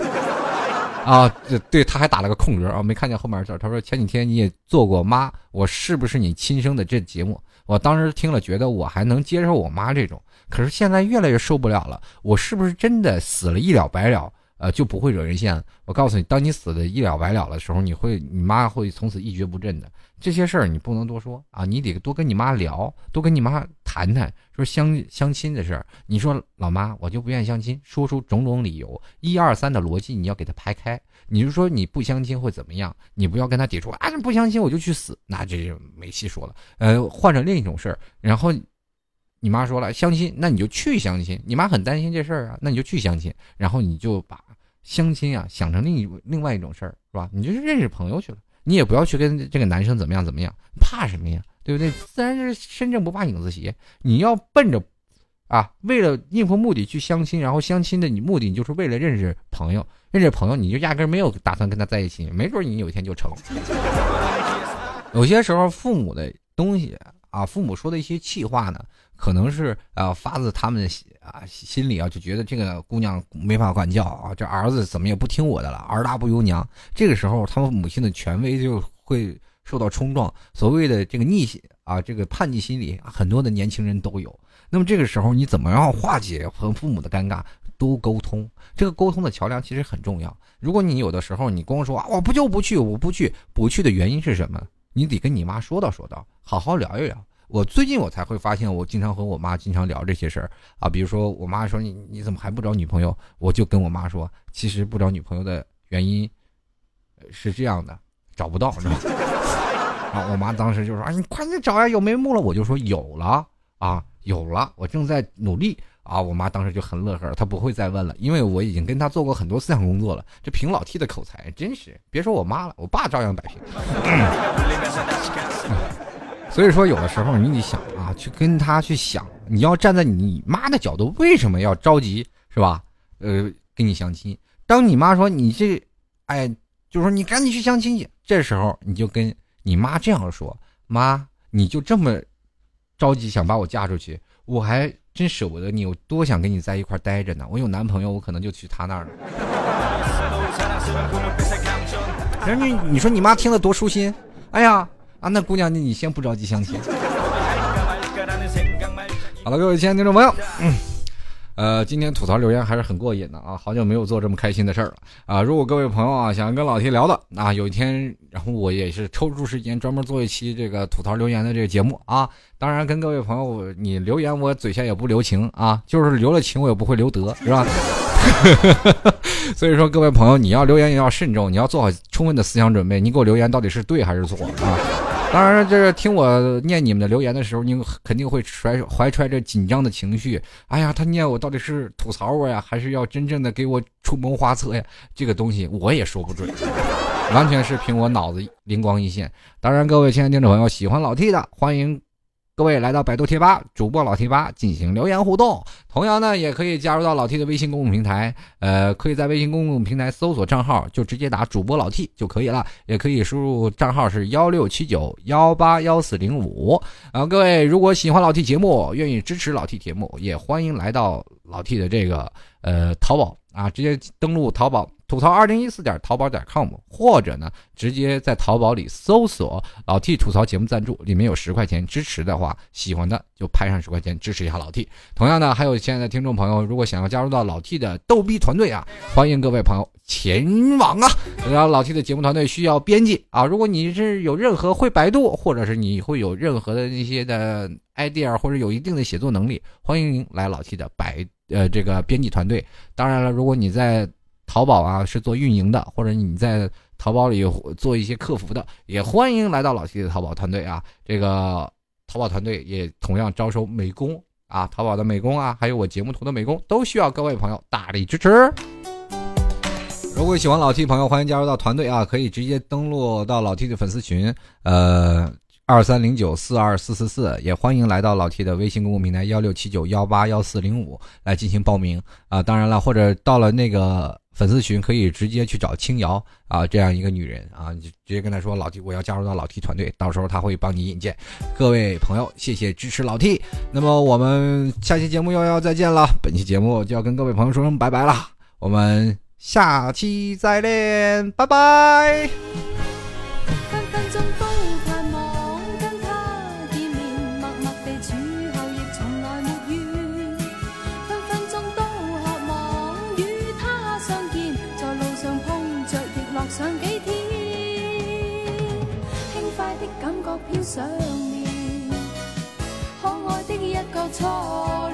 [SPEAKER 1] 啊，对对，他还打了个空格啊，没看见后面字。他说前几天你也做过妈，我是不是你亲生的？这节目，我当时听了，觉得我还能接受我妈这种，可是现在越来越受不了了。我是不是真的死了一了百了？呃，就不会惹人嫌。我告诉你，当你死的一了百了的时候，你会，你妈会从此一蹶不振的。这些事儿你不能多说啊，你得多跟你妈聊，多跟你妈谈谈，说相相亲的事儿。你说老妈，我就不愿意相亲，说出种种理由，一二三的逻辑你要给他排开。你就说你不相亲会怎么样？你不要跟他抵触啊，不相亲我就去死，那这就没戏说了。呃，换成另一种事儿，然后你妈说了相亲，那你就去相亲。你妈很担心这事儿啊，那你就去相亲，然后你就把相亲啊想成另一另外一种事儿，是吧？你就是认识朋友去了。你也不要去跟这个男生怎么样怎么样，怕什么呀？对不对？自然是身正不怕影子斜。你要奔着，啊，为了应付目的去相亲，然后相亲的你目的你就是为了认识朋友，认识朋友你就压根没有打算跟他在一起，没准你有一天就成。有些时候父母的东西啊，父母说的一些气话呢。可能是啊，发自他们的啊心里啊，就觉得这个姑娘没法管教啊，这儿子怎么也不听我的了，儿大不由娘。这个时候，他们母亲的权威就会受到冲撞。所谓的这个逆心啊，这个叛逆心理，很多的年轻人都有。那么这个时候，你怎么样化解和父母的尴尬？多沟通，这个沟通的桥梁其实很重要。如果你有的时候你光说啊，我不就不去，我不去，不去的原因是什么？你得跟你妈说道说道，好好聊一聊。我最近我才会发现，我经常和我妈经常聊这些事儿啊，比如说我妈说你你怎么还不找女朋友，我就跟我妈说，其实不找女朋友的原因是这样的，找不到，是吧？我妈当时就说啊，你快点找呀，有眉目了。我就说有了啊，有了，我正在努力啊。我妈当时就很乐呵，她不会再问了，因为我已经跟她做过很多思想工作了。这凭老 T 的口才，真是别说我妈了，我爸照样摆平。所以说，有的时候你得想啊，去跟他去想，你要站在你妈的角度，为什么要着急，是吧？呃，跟你相亲。当你妈说你这，哎，就说你赶紧去相亲去，这时候你就跟你妈这样说：“妈，你就这么着急想把我嫁出去，我还真舍不得你，我多想跟你在一块待着呢。我有男朋友，我可能就去他那儿了。”人家你说你妈听了多舒心，哎呀。啊，那姑娘，你你先不着急相亲。好了，各位亲爱的听众朋友，嗯，呃，今天吐槽留言还是很过瘾的啊，好久没有做这么开心的事儿了啊！如果各位朋友啊想跟老 T 聊的，啊，有一天，然后我也是抽出时间专门做一期这个吐槽留言的这个节目啊。当然，跟各位朋友，你留言我嘴下也不留情啊，就是留了情我也不会留德，是吧？所以说，各位朋友，你要留言也要慎重，你要做好充分的思想准备，你给我留言到底是对还是错啊？当然，这是听我念你们的留言的时候，你肯定会揣怀揣着紧张的情绪。哎呀，他念我到底是吐槽我呀，还是要真正的给我出谋划策呀？这个东西我也说不准，完全是凭我脑子灵光一现。当然，各位亲爱的听众朋友，喜欢老 T 的，欢迎。各位来到百度贴吧，主播老 T 吧进行留言互动，同样呢也可以加入到老 T 的微信公众平台，呃，可以在微信公众平台搜索账号，就直接打主播老 T 就可以了，也可以输入账号是幺六七九幺八幺四零五。啊，各位如果喜欢老 T 节目，愿意支持老 T 节目，也欢迎来到老 T 的这个呃淘宝啊，直接登录淘宝。吐槽二零一四点淘宝点 com，或者呢，直接在淘宝里搜索老 T 吐槽节目赞助，里面有十块钱支持的话，喜欢的就拍上十块钱支持一下老 T。同样呢，还有亲爱的听众朋友，如果想要加入到老 T 的逗逼团队啊，欢迎各位朋友前往啊。然后老 T 的节目团队需要编辑啊，如果你是有任何会百度，或者是你会有任何的那些的 idea，或者有一定的写作能力，欢迎您来老 T 的百呃这个编辑团队。当然了，如果你在淘宝啊，是做运营的，或者你在淘宝里做一些客服的，也欢迎来到老 T 的淘宝团队啊。这个淘宝团队也同样招收美工啊，淘宝的美工啊，还有我节目图的美工，都需要各位朋友大力支持。如果喜欢老 T 朋友，欢迎加入到团队啊，可以直接登录到老 T 的粉丝群，呃，二三零九四二四四四，也欢迎来到老 T 的微信公共平台幺六七九幺八幺四零五来进行报名啊。当然了，或者到了那个。粉丝群可以直接去找青瑶啊，这样一个女人啊，你直接跟她说老 T，我要加入到老 T 团队，到时候她会帮你引荐。各位朋友，谢谢支持老 T。那么我们下期节目又要再见了，本期节目就要跟各位朋友说声拜拜了，我们下期再练，拜拜。错。